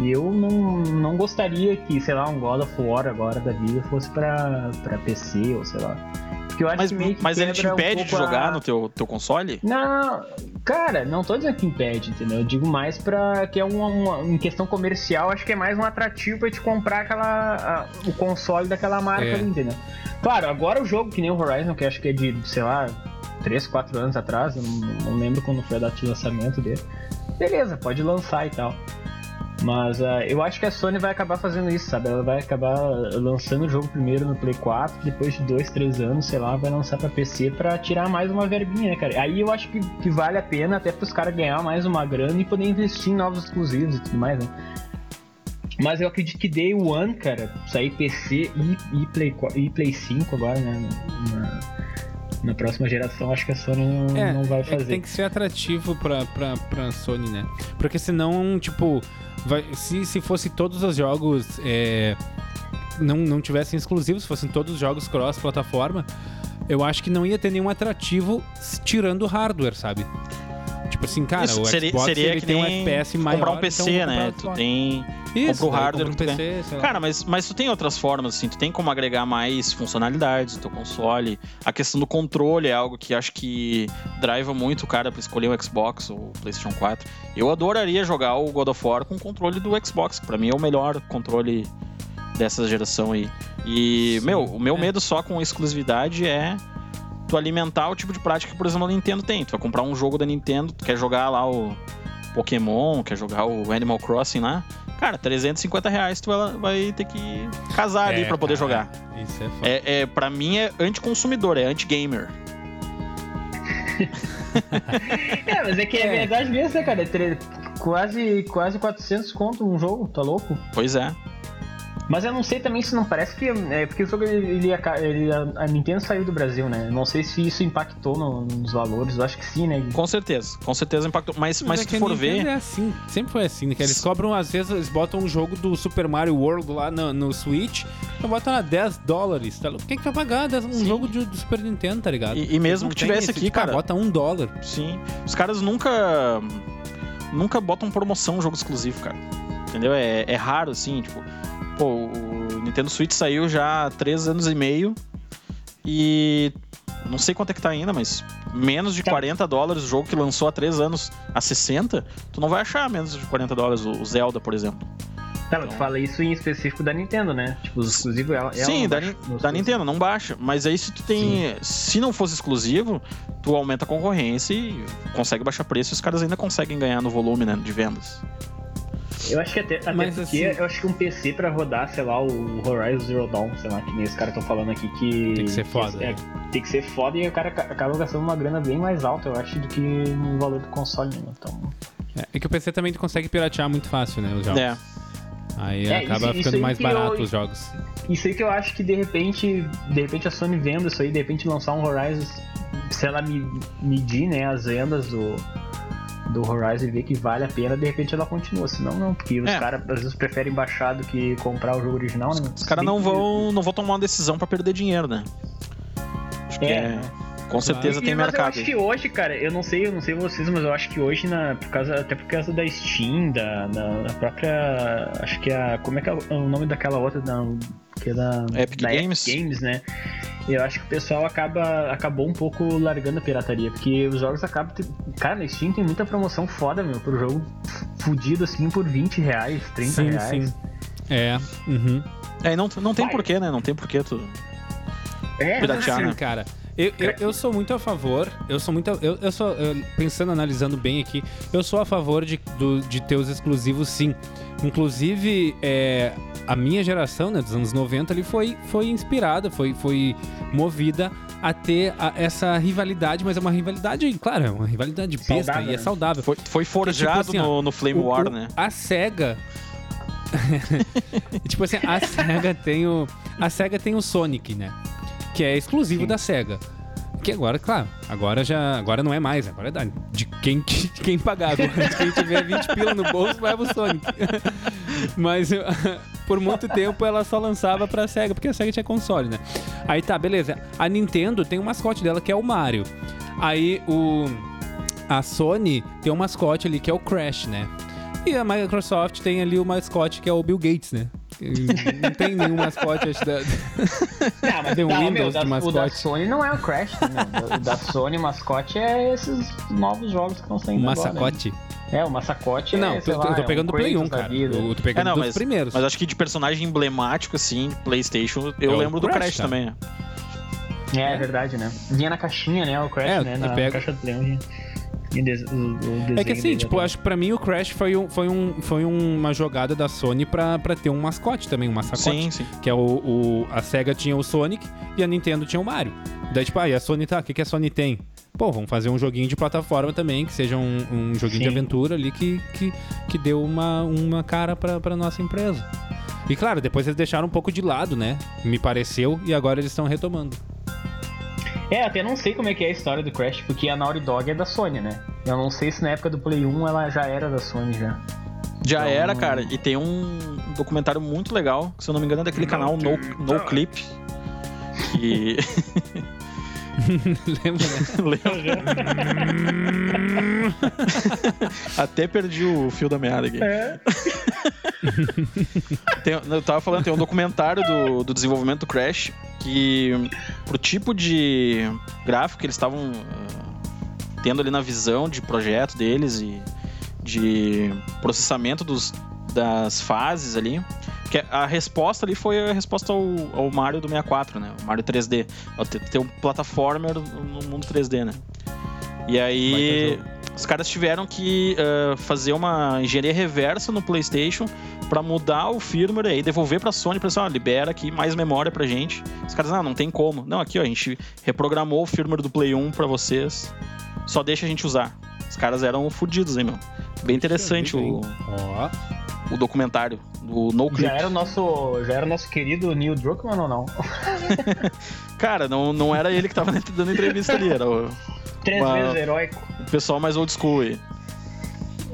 B: E eu não, não gostaria que, sei lá, um God of War agora da vida fosse pra, pra PC ou sei lá. Porque eu acho
C: Mas,
B: que meio que
C: mas ele te
B: quebra um
C: impede de
B: pouco a-
C: jogar no teu, teu console?
B: Não, cara, não tô dizendo que impede, entendeu? Eu digo mais pra que é uma, uma- em questão comercial, acho que é mais um atrativo pra te comprar aquela, a- o console daquela marca
A: É.
B: ali, entendeu? Claro, agora o jogo que nem o Horizon, que acho que é de, sei lá, 3, 4 anos atrás, eu não, não lembro quando foi a data de lançamento dele. Beleza, pode lançar e tal. Mas ah, eu acho que a Sony vai acabar fazendo isso, sabe? Ela vai acabar lançando o jogo primeiro no Play 4, depois de 2, 3 anos, sei lá, vai lançar pra PC pra tirar mais uma verbinha, né, cara? Aí eu acho que, que vale a pena até pros caras ganhar mais uma grana e poder investir em novos exclusivos e tudo mais, né? Mas eu acredito que Day One, cara, sair PC e, e, Play, 4 e Play 5 agora, né? Na, na próxima geração, acho que a Sony não,
A: É,
B: não vai
A: é que
B: fazer.
A: tem que ser atrativo pra, pra, pra Sony, né? Porque senão, tipo, vai, se, se fosse todos os jogos é, não, não tivessem exclusivos, fossem todos os jogos cross-plataforma, eu acho que não ia ter nenhum atrativo tirando o hardware, sabe? Assim, cara,
C: Isso
A: o
C: seria,
A: Xbox
C: seria
A: ele
C: que
A: tem um FPS maior.
C: comprar um PC,
A: então
C: né? Tu tem
A: Isso,
C: compra o hardware,
A: um PC.
C: Cara, mas, mas tu tem outras formas, assim, tu tem como agregar mais funcionalidades no teu console. A questão do controle é algo que acho que driva muito o cara pra escolher o Xbox ou o PlayStation 4. Eu adoraria jogar o God of War com o controle do Xbox, que pra mim é o melhor controle dessa geração aí. E,
A: Sim,
C: meu, o meu
A: é.
C: medo só com exclusividade é tu alimentar o tipo de prática que, por exemplo, a Nintendo tem. Tu vai comprar um jogo da Nintendo, tu quer jogar lá o Pokémon, quer jogar o Animal Crossing lá. Cara, 350 reais tu vai, vai ter que casar ali
A: É,
C: pra poder
A: cara,
C: jogar.
A: Isso é foda.
C: É, é, pra mim é anticonsumidor, é anti-gamer.
B: É, mas é que é,
A: É.
B: verdade mesmo, né, cara? É quase, quase 400 conto um jogo, tá louco?
C: Pois é.
B: Mas eu não sei também se não parece que. É porque o jogo ele, ele, ele- a, a Nintendo saiu do Brasil, né? Não sei se isso impactou no- nos valores, eu acho que sim, né?
C: Com certeza. Com certeza impactou. Mas, mas
A: é
C: se
A: que
C: tu for ver.
A: É assim, sempre foi assim, né? Que eles cobram, às vezes, eles botam um jogo do Super Mario World lá no, no Switch, então botam lá 10 dólares, tá louco? Quem que vai pagar 10 um
C: Sim.
A: jogo de, do Super Nintendo, tá ligado?
C: E, e mesmo que tivesse
A: esse,
C: aqui,
A: tipo,
C: cara.
A: Bota um dólar.
C: Sim. Os caras nunca. Nunca botam promoção um jogo exclusivo, cara. Entendeu? É, é raro, assim, tipo. Pô, o Nintendo Switch saiu já há três anos e meio. E. Não sei quanto é que tá ainda, mas menos de
B: Tá.
C: 40 dólares o jogo que lançou há três anos a 60, tu não vai achar menos de 40 dólares o Zelda, por exemplo.
B: Tá, mas tu fala isso em específico da Nintendo, né? Tipo, os exclusivos ela, ela
C: Sim, da,
B: baixa
C: da Nintendo, não baixa. Mas aí se tu tem. Se não fosse exclusivo, tu aumenta a concorrência e consegue baixar preço e os caras ainda conseguem ganhar no volume né, de vendas.
B: Eu acho que até, até
A: Mas,
B: porque
A: assim-
B: eu acho que um PC pra rodar, sei lá, o Horizon Zero Dawn, sei lá, que nem os caras estão falando aqui que.
A: Tem que ser foda,
B: é,
A: né?
B: tem que ser foda e o cara ca- acaba gastando uma grana bem mais alta, eu acho, do que no valor do console, né? Então.
A: É, é que o PC também consegue piratear muito fácil, né? Os jogos.
C: É.
A: Aí
B: É,
A: acaba
B: isso- isso
A: ficando
B: aí
A: mais
B: que
A: barato
B: eu-
A: os jogos.
B: Isso aí que eu acho que de repente, de repente a Sony vendo isso aí, de repente lançar um Horizon, se ela me, medir, né, as vendas do, do Horizon e ver que vale a pena, de repente ela continua. Senão não, porque os
C: É.
B: caras às vezes preferem baixar do que comprar o jogo original, né?
C: Os caras não vão, não vão tomar uma decisão pra perder dinheiro, né? Acho que
B: É, né?
C: Com certeza
B: E-
C: tem
B: mas
C: mercado.
B: Eu acho que hoje, cara, eu não sei, eu não sei vocês, mas eu acho que hoje, na, por causa, até por causa da Steam, da, da, da própria. Acho que a. Como é que é o nome daquela outra? Da, que é da.
C: Epic
B: da
C: Games?
B: Games, né? Eu acho que o pessoal acaba, acabou um pouco largando a pirataria, porque os jogos acabam. te- Cara, na Steam tem muita promoção foda, meu, pro jogo fudido assim por 20 reais, 30
A: Sim,
B: reais.
A: sim. É. Uhum.
C: É, e não, não tem
B: Vai.
C: porquê, né? Não tem porquê tu.
B: É,
C: Piratear,
A: assim,
C: né?
A: cara, eu, eu, eu sou muito a favor, eu sou muito. Eu, eu sou. eu- pensando, analisando bem aqui, eu sou a favor de, do- de ter os exclusivos, sim. Inclusive, é, a minha geração, né, dos anos 90, ali foi, foi inspirada, foi, foi movida a ter a- essa rivalidade, mas é uma rivalidade, claro, é uma rivalidade besta
B: Saudável,
A: e é
B: né?
A: saudável.
C: Foi, foi forjado
A: assim, ó,
C: no, no Flame
A: O-
C: War,
A: o-
C: né?
A: A SEGA. tipo assim, a SEGA tem o. A SEGA tem o Sonic, né? Que é exclusivo
B: Sim.
A: da SEGA. Que agora, claro, agora já. Agora não é mais, agora é da, de quem, de quem pagar. Agora, quem tiver 20 pila no bolso, leva o Sonic. Mas por muito tempo ela só lançava pra SEGA, porque a SEGA tinha console, né? Aí tá, beleza. A Nintendo tem um mascote dela que é o Mario. Aí o. A Sony tem um mascote ali que é o Crash, né? E a Microsoft tem ali o mascote que é o Bill Gates, né? Não tem nenhum mascote, acho, da...
B: Não, mas
A: Tem um
B: não,
A: Windows
B: meu,
A: de
B: da, o da
A: mascote.
B: Sony não é o Crash, né? O da Sony, o mascote é esses novos jogos que estão saindo agora. né?
A: massacote.
B: É, o massacote é,
A: Não,
B: sei
A: eu,
B: lá,
A: eu tô
B: é
A: pegando
B: um
A: do Play 1,
B: Kratos da
A: cara. Eu tô
C: É,
A: pegando
C: não,
A: dos
C: mas,
A: primeiros.
C: mas acho que de personagem emblemático, assim, PlayStation, eu
A: É o
C: lembro do
A: Crash,
C: Crash
A: cara.
C: também.
B: É, é verdade, né? Vinha na caixinha, né? O Crash,
A: É,
B: né? Na
A: pego-
B: caixa do Play 1. vinha- vinha des- o, o desenho
A: É que assim, tipo, acho que pra mim o Crash foi, um, foi, um, foi uma jogada da Sony pra, pra ter um mascote também, um mascote.
C: Sim, sim.
A: Que é o, o- A SEGA tinha o Sonic e a Nintendo tinha o Mario. Daí, tipo, ah, e a Sony tá, o que, que a Sony tem? Pô, vamos fazer um joguinho de plataforma também, que seja um, um joguinho de
B: Sim.
A: aventura ali que, que, que deu uma, uma cara pra, pra nossa empresa. E claro, depois eles deixaram um pouco de lado, né? Me pareceu, e agora eles estão retomando.
B: É, até não sei como é que é a história do Crash, porque a Naughty Dog é da Sony, né? Eu não sei se na época do Play 1 ela já era da Sony já.
C: Já
B: Então-
C: era, cara. E tem um documentário muito legal, que se eu não me engano é daquele canal No, no Clip. E.
A: Lembra, né?
C: Até perdi o fio da meada aqui.
B: É.
C: Tem- eu tava falando, tem um documentário do, do desenvolvimento do Crash que, pro tipo de gráfico que eles estavam ah, tendo ali na visão de projeto deles e de processamento dos, das fases ali, que a resposta ali foi a resposta ao, ao Mario do 64, né? O Mario 3D. Ao ter, ter um platformer no mundo 3D, né? E aí, os caras tiveram que ah, fazer uma engenharia reversa no PlayStation pra mudar o firmware e aí devolver pra Sony pra assim, ó, libera aqui mais memória pra gente. Os caras, ah, não tem como. Não, aqui ó, a gente reprogramou o firmware do Play 1 pra vocês. Só deixa a gente usar. Os caras eram fodidos, hein, meu. Bem interessante o,
A: Ó,
C: o documentário do No Clip.
B: Já era o nosso, já era o nosso querido Neil Druckmann ou não?
C: Cara, não, não era ele que tava dando entrevista ali, era o,
B: Três
C: Uma-
B: vezes heróico.
C: o pessoal mais old school aí.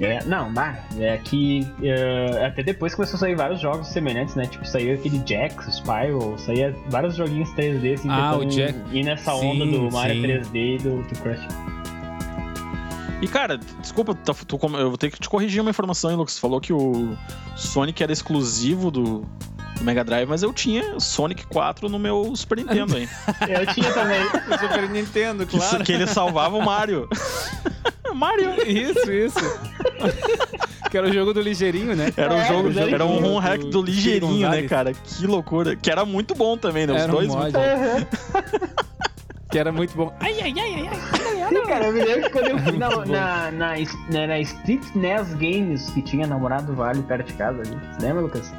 B: É, não, bah, é que é, até depois começou a sair vários jogos semelhantes, né? Tipo, saiu aquele Jax, Spyro, saía vários joguinhos 3D assim,
A: Ah,
B: tentando
A: o Jack-
B: ir nessa
A: Sim,
B: onda do Mario
A: sim.
B: 3D e do, do Crash.
C: E cara, desculpa, tá- tu eu vou ter que te corrigir uma informação, hein, Lucas. Tu falou que o Sonic era exclusivo do, do Mega Drive, mas eu tinha Sonic 4 no meu Super Nintendo, hein?
B: Eu tinha também.
A: o Super Nintendo,
C: Que, que ele salvava o Mario. Mario!
A: Isso, isso. que era o jogo do ligeirinho, né?
C: Era um
B: É,
C: jogo,
B: Ligeirinho.
C: era um home hack do ligeirinho, né, cara? Que loucura. Que era muito bom também, né? Os
A: Era um
C: dois.
A: mod.
C: muito-
A: Que era muito bom. Ai, ai, ai, ai, ai.
B: Sim, cara, eu me lembro que quando eu fui na, na, na, na, na Street NES Games, que tinha Namorado do Vale perto de casa ali. Você lembra, Lucas?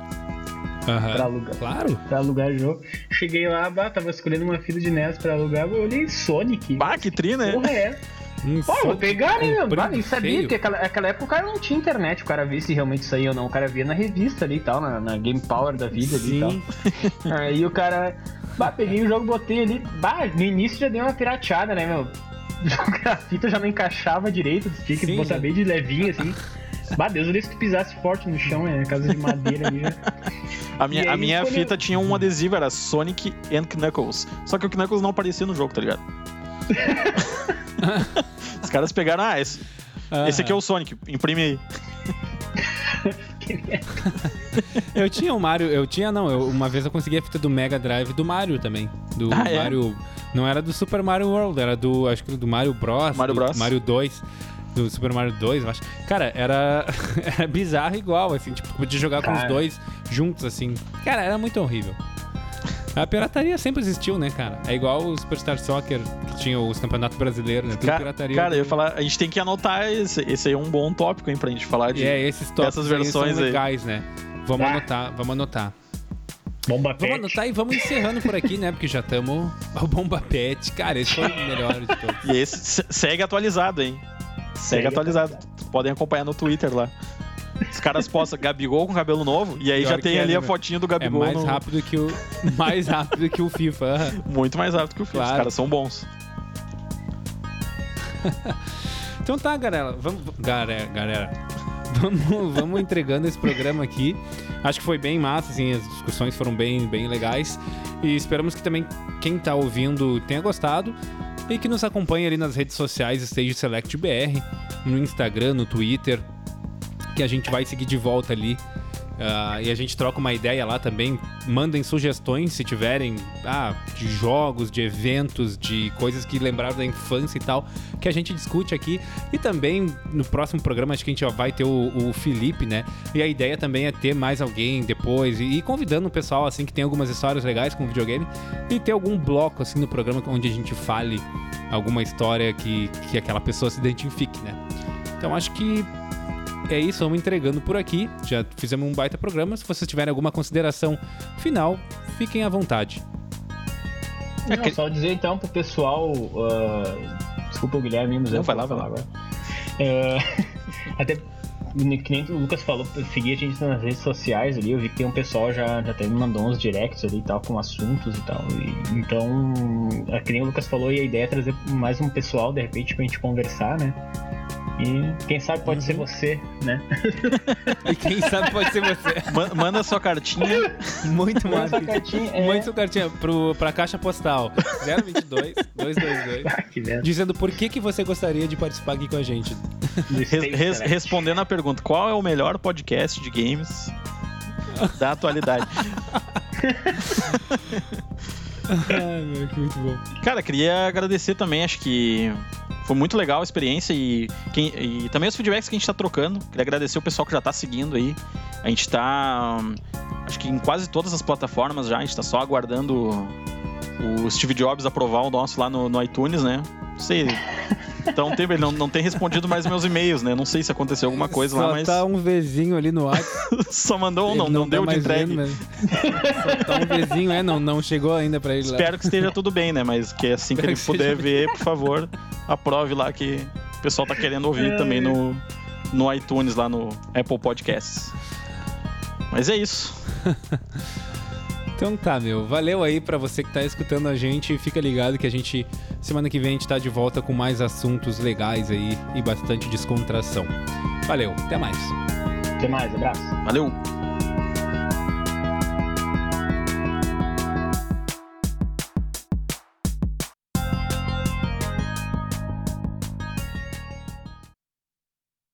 B: Pra
A: Aham.
B: alugar.
A: Claro.
B: Pra alugar jogo. Cheguei lá, bah, tava escolhendo uma fita de NES pra alugar, eu olhei Sonic.
C: Bah, que tri, né?
B: Porra, é.
A: Um
B: Pô, vou pegar, né, meu? nem sabia,
A: feio.
B: porque aquela, aquela época o cara não tinha internet, o cara via se realmente saía ou não. O cara via na revista ali e tal, na, na Game Power da vida ali e
A: Sim.
B: tal. Aí o cara. Bah, peguei o jogo, botei ali. Bah, no início já deu uma pirateada, né, meu? A fita já não encaixava direito, tinha que
A: Sim,
B: botar
A: já.
B: bem de levinho, assim. Bah, Deus, eu tu pisasse forte no chão, é casa de madeira ali. Já.
C: A minha, a minha
B: quando
C: fita tinha um adesivo, era Sonic and Knuckles. Só que o Knuckles não aparecia no jogo, tá ligado? Os caras pegaram, ah, esse, esse aqui é o Sonic, imprime aí.
A: Eu tinha o Mario, eu tinha não, eu- uma vez eu consegui a fita do Mega Drive do Mario também. Do
C: Ah, é?
A: Mario. Não era do Super Mario World, era do. Acho que do Mario Bros.
C: Mario
A: do
C: Bros.
A: Mario 2. Do Super Mario 2, eu acho. Cara, era, era bizarro igual, assim, tipo, podia jogar com os
B: Cara.
A: dois juntos, assim. Cara, era muito horrível. A pirataria sempre existiu, né, cara? É igual o Superstar Soccer, que tinha os campeonatos brasileiros, né? Tudo
C: Ca-
A: pirataria.
C: Cara, eu ia falar, a gente tem que anotar esse, esse aí é um bom tópico, hein, pra gente falar de.
A: É, esses tópicos
C: Essas versões
A: são
C: aí.
A: legais, né? Vamos
B: Ah.
A: anotar, vamos anotar.
B: Bomba
A: Vamos
B: Pet.
A: anotar e vamos encerrando por aqui, né? Porque já estamos. O Bomba Pet. Cara, esse foi o melhor de todos.
C: E esse se- segue atualizado, hein? Segue,
B: Segue
C: atualizado. Podem acompanhar no Twitter lá. Os caras postam Gabigol com cabelo novo e aí
A: Pior
C: já tem
A: é,
C: ali
A: né,
C: a
A: velho?
C: fotinho do
A: É
C: Gabigol.
A: mais
C: no-
A: rápido que o. Mais rápido que o FIFA.
C: Muito mais rápido que o filme.
A: Claro.
C: Os caras são bons.
A: Então tá, galera. Vamos. Galera, galera. Vamos, vamos entregando esse programa aqui. Acho que foi bem massa, assim, as discussões foram bem, bem legais. E esperamos que também quem tá ouvindo tenha gostado. E que nos acompanhe ali nas redes sociais Stage Select BR, no Instagram, no Twitter, que a gente vai seguir de volta ali. Ah, e a gente troca uma ideia lá também. Mandem sugestões se tiverem ah, de jogos, de eventos, de coisas que lembraram da infância e tal, que a gente discute aqui. E também no próximo programa acho que a gente já vai ter o, o Felipe, né? E a ideia também é ter mais alguém depois e, e convidando o pessoal assim que tem algumas histórias legais com videogame e ter algum bloco assim no programa onde a gente fale alguma história que, que aquela pessoa se identifique, né? Então acho que é isso, vamos entregando por aqui. Já fizemos um baita programa. Se vocês tiverem alguma consideração final, fiquem à vontade.
C: É
B: Não,
C: que-
B: Só dizer então pro pessoal. ah, desculpa o Guilherme, mas
C: Não,
B: eu
C: vai
B: vou
C: lá, vai
B: falar agora. É, até que nem o Lucas falou, seguir a gente nas redes sociais ali. Eu vi que tem um pessoal já, já até me mandou uns directs ali e tal, com assuntos e tal. E- então, é que nem o Lucas falou, e a ideia é trazer mais um pessoal, de repente, pra gente conversar, né? E quem sabe pode ser você, né?
A: E quem sabe pode ser você.
C: Ma- Manda sua cartinha.
A: Muito
B: Manda sua cartinha, é.
A: Mande sua cartinha pro, pra caixa postal 022 222
B: Ah, que merda.
A: dizendo por que, que você gostaria de participar aqui com a gente.
C: Res- res- respondendo a pergunta: qual é o melhor podcast de games da atualidade?
A: Ai, meu, que muito bom.
C: Cara, queria agradecer também, acho que foi muito legal a experiência e, quem- e também os feedbacks que a gente tá trocando. Queria agradecer o pessoal que já tá seguindo aí. A gente tá, hum, acho que em quase todas as plataformas já, a gente tá só aguardando o Steve Jobs aprovar o nosso lá no, no iTunes, né? Não sei. Então tem, ele não, não tem respondido mais meus e-mails, né? Não sei se aconteceu alguma coisa
A: Só
C: lá, mas
A: tá um Vzinho ali no WhatsApp.
C: só mandou um, não, não,
A: tá
C: deu de
A: mais
C: entregue.
A: vendo? Só tá um Vzinho, é, não, não chegou ainda pra ele lá.
C: Espero que esteja tudo bem, né? Mas que assim que ele
A: que
C: puder ver, por favor, aprove lá que o pessoal tá querendo ouvir também no, no iTunes, lá no Apple Podcasts. Mas é isso.
A: Então tá, meu. Valeu aí pra você que tá escutando a gente. Fica ligado que a gente, semana que vem, a gente tá de volta com mais assuntos legais aí e bastante descontração. Valeu, até mais.
B: Até mais, abraço.
C: Valeu!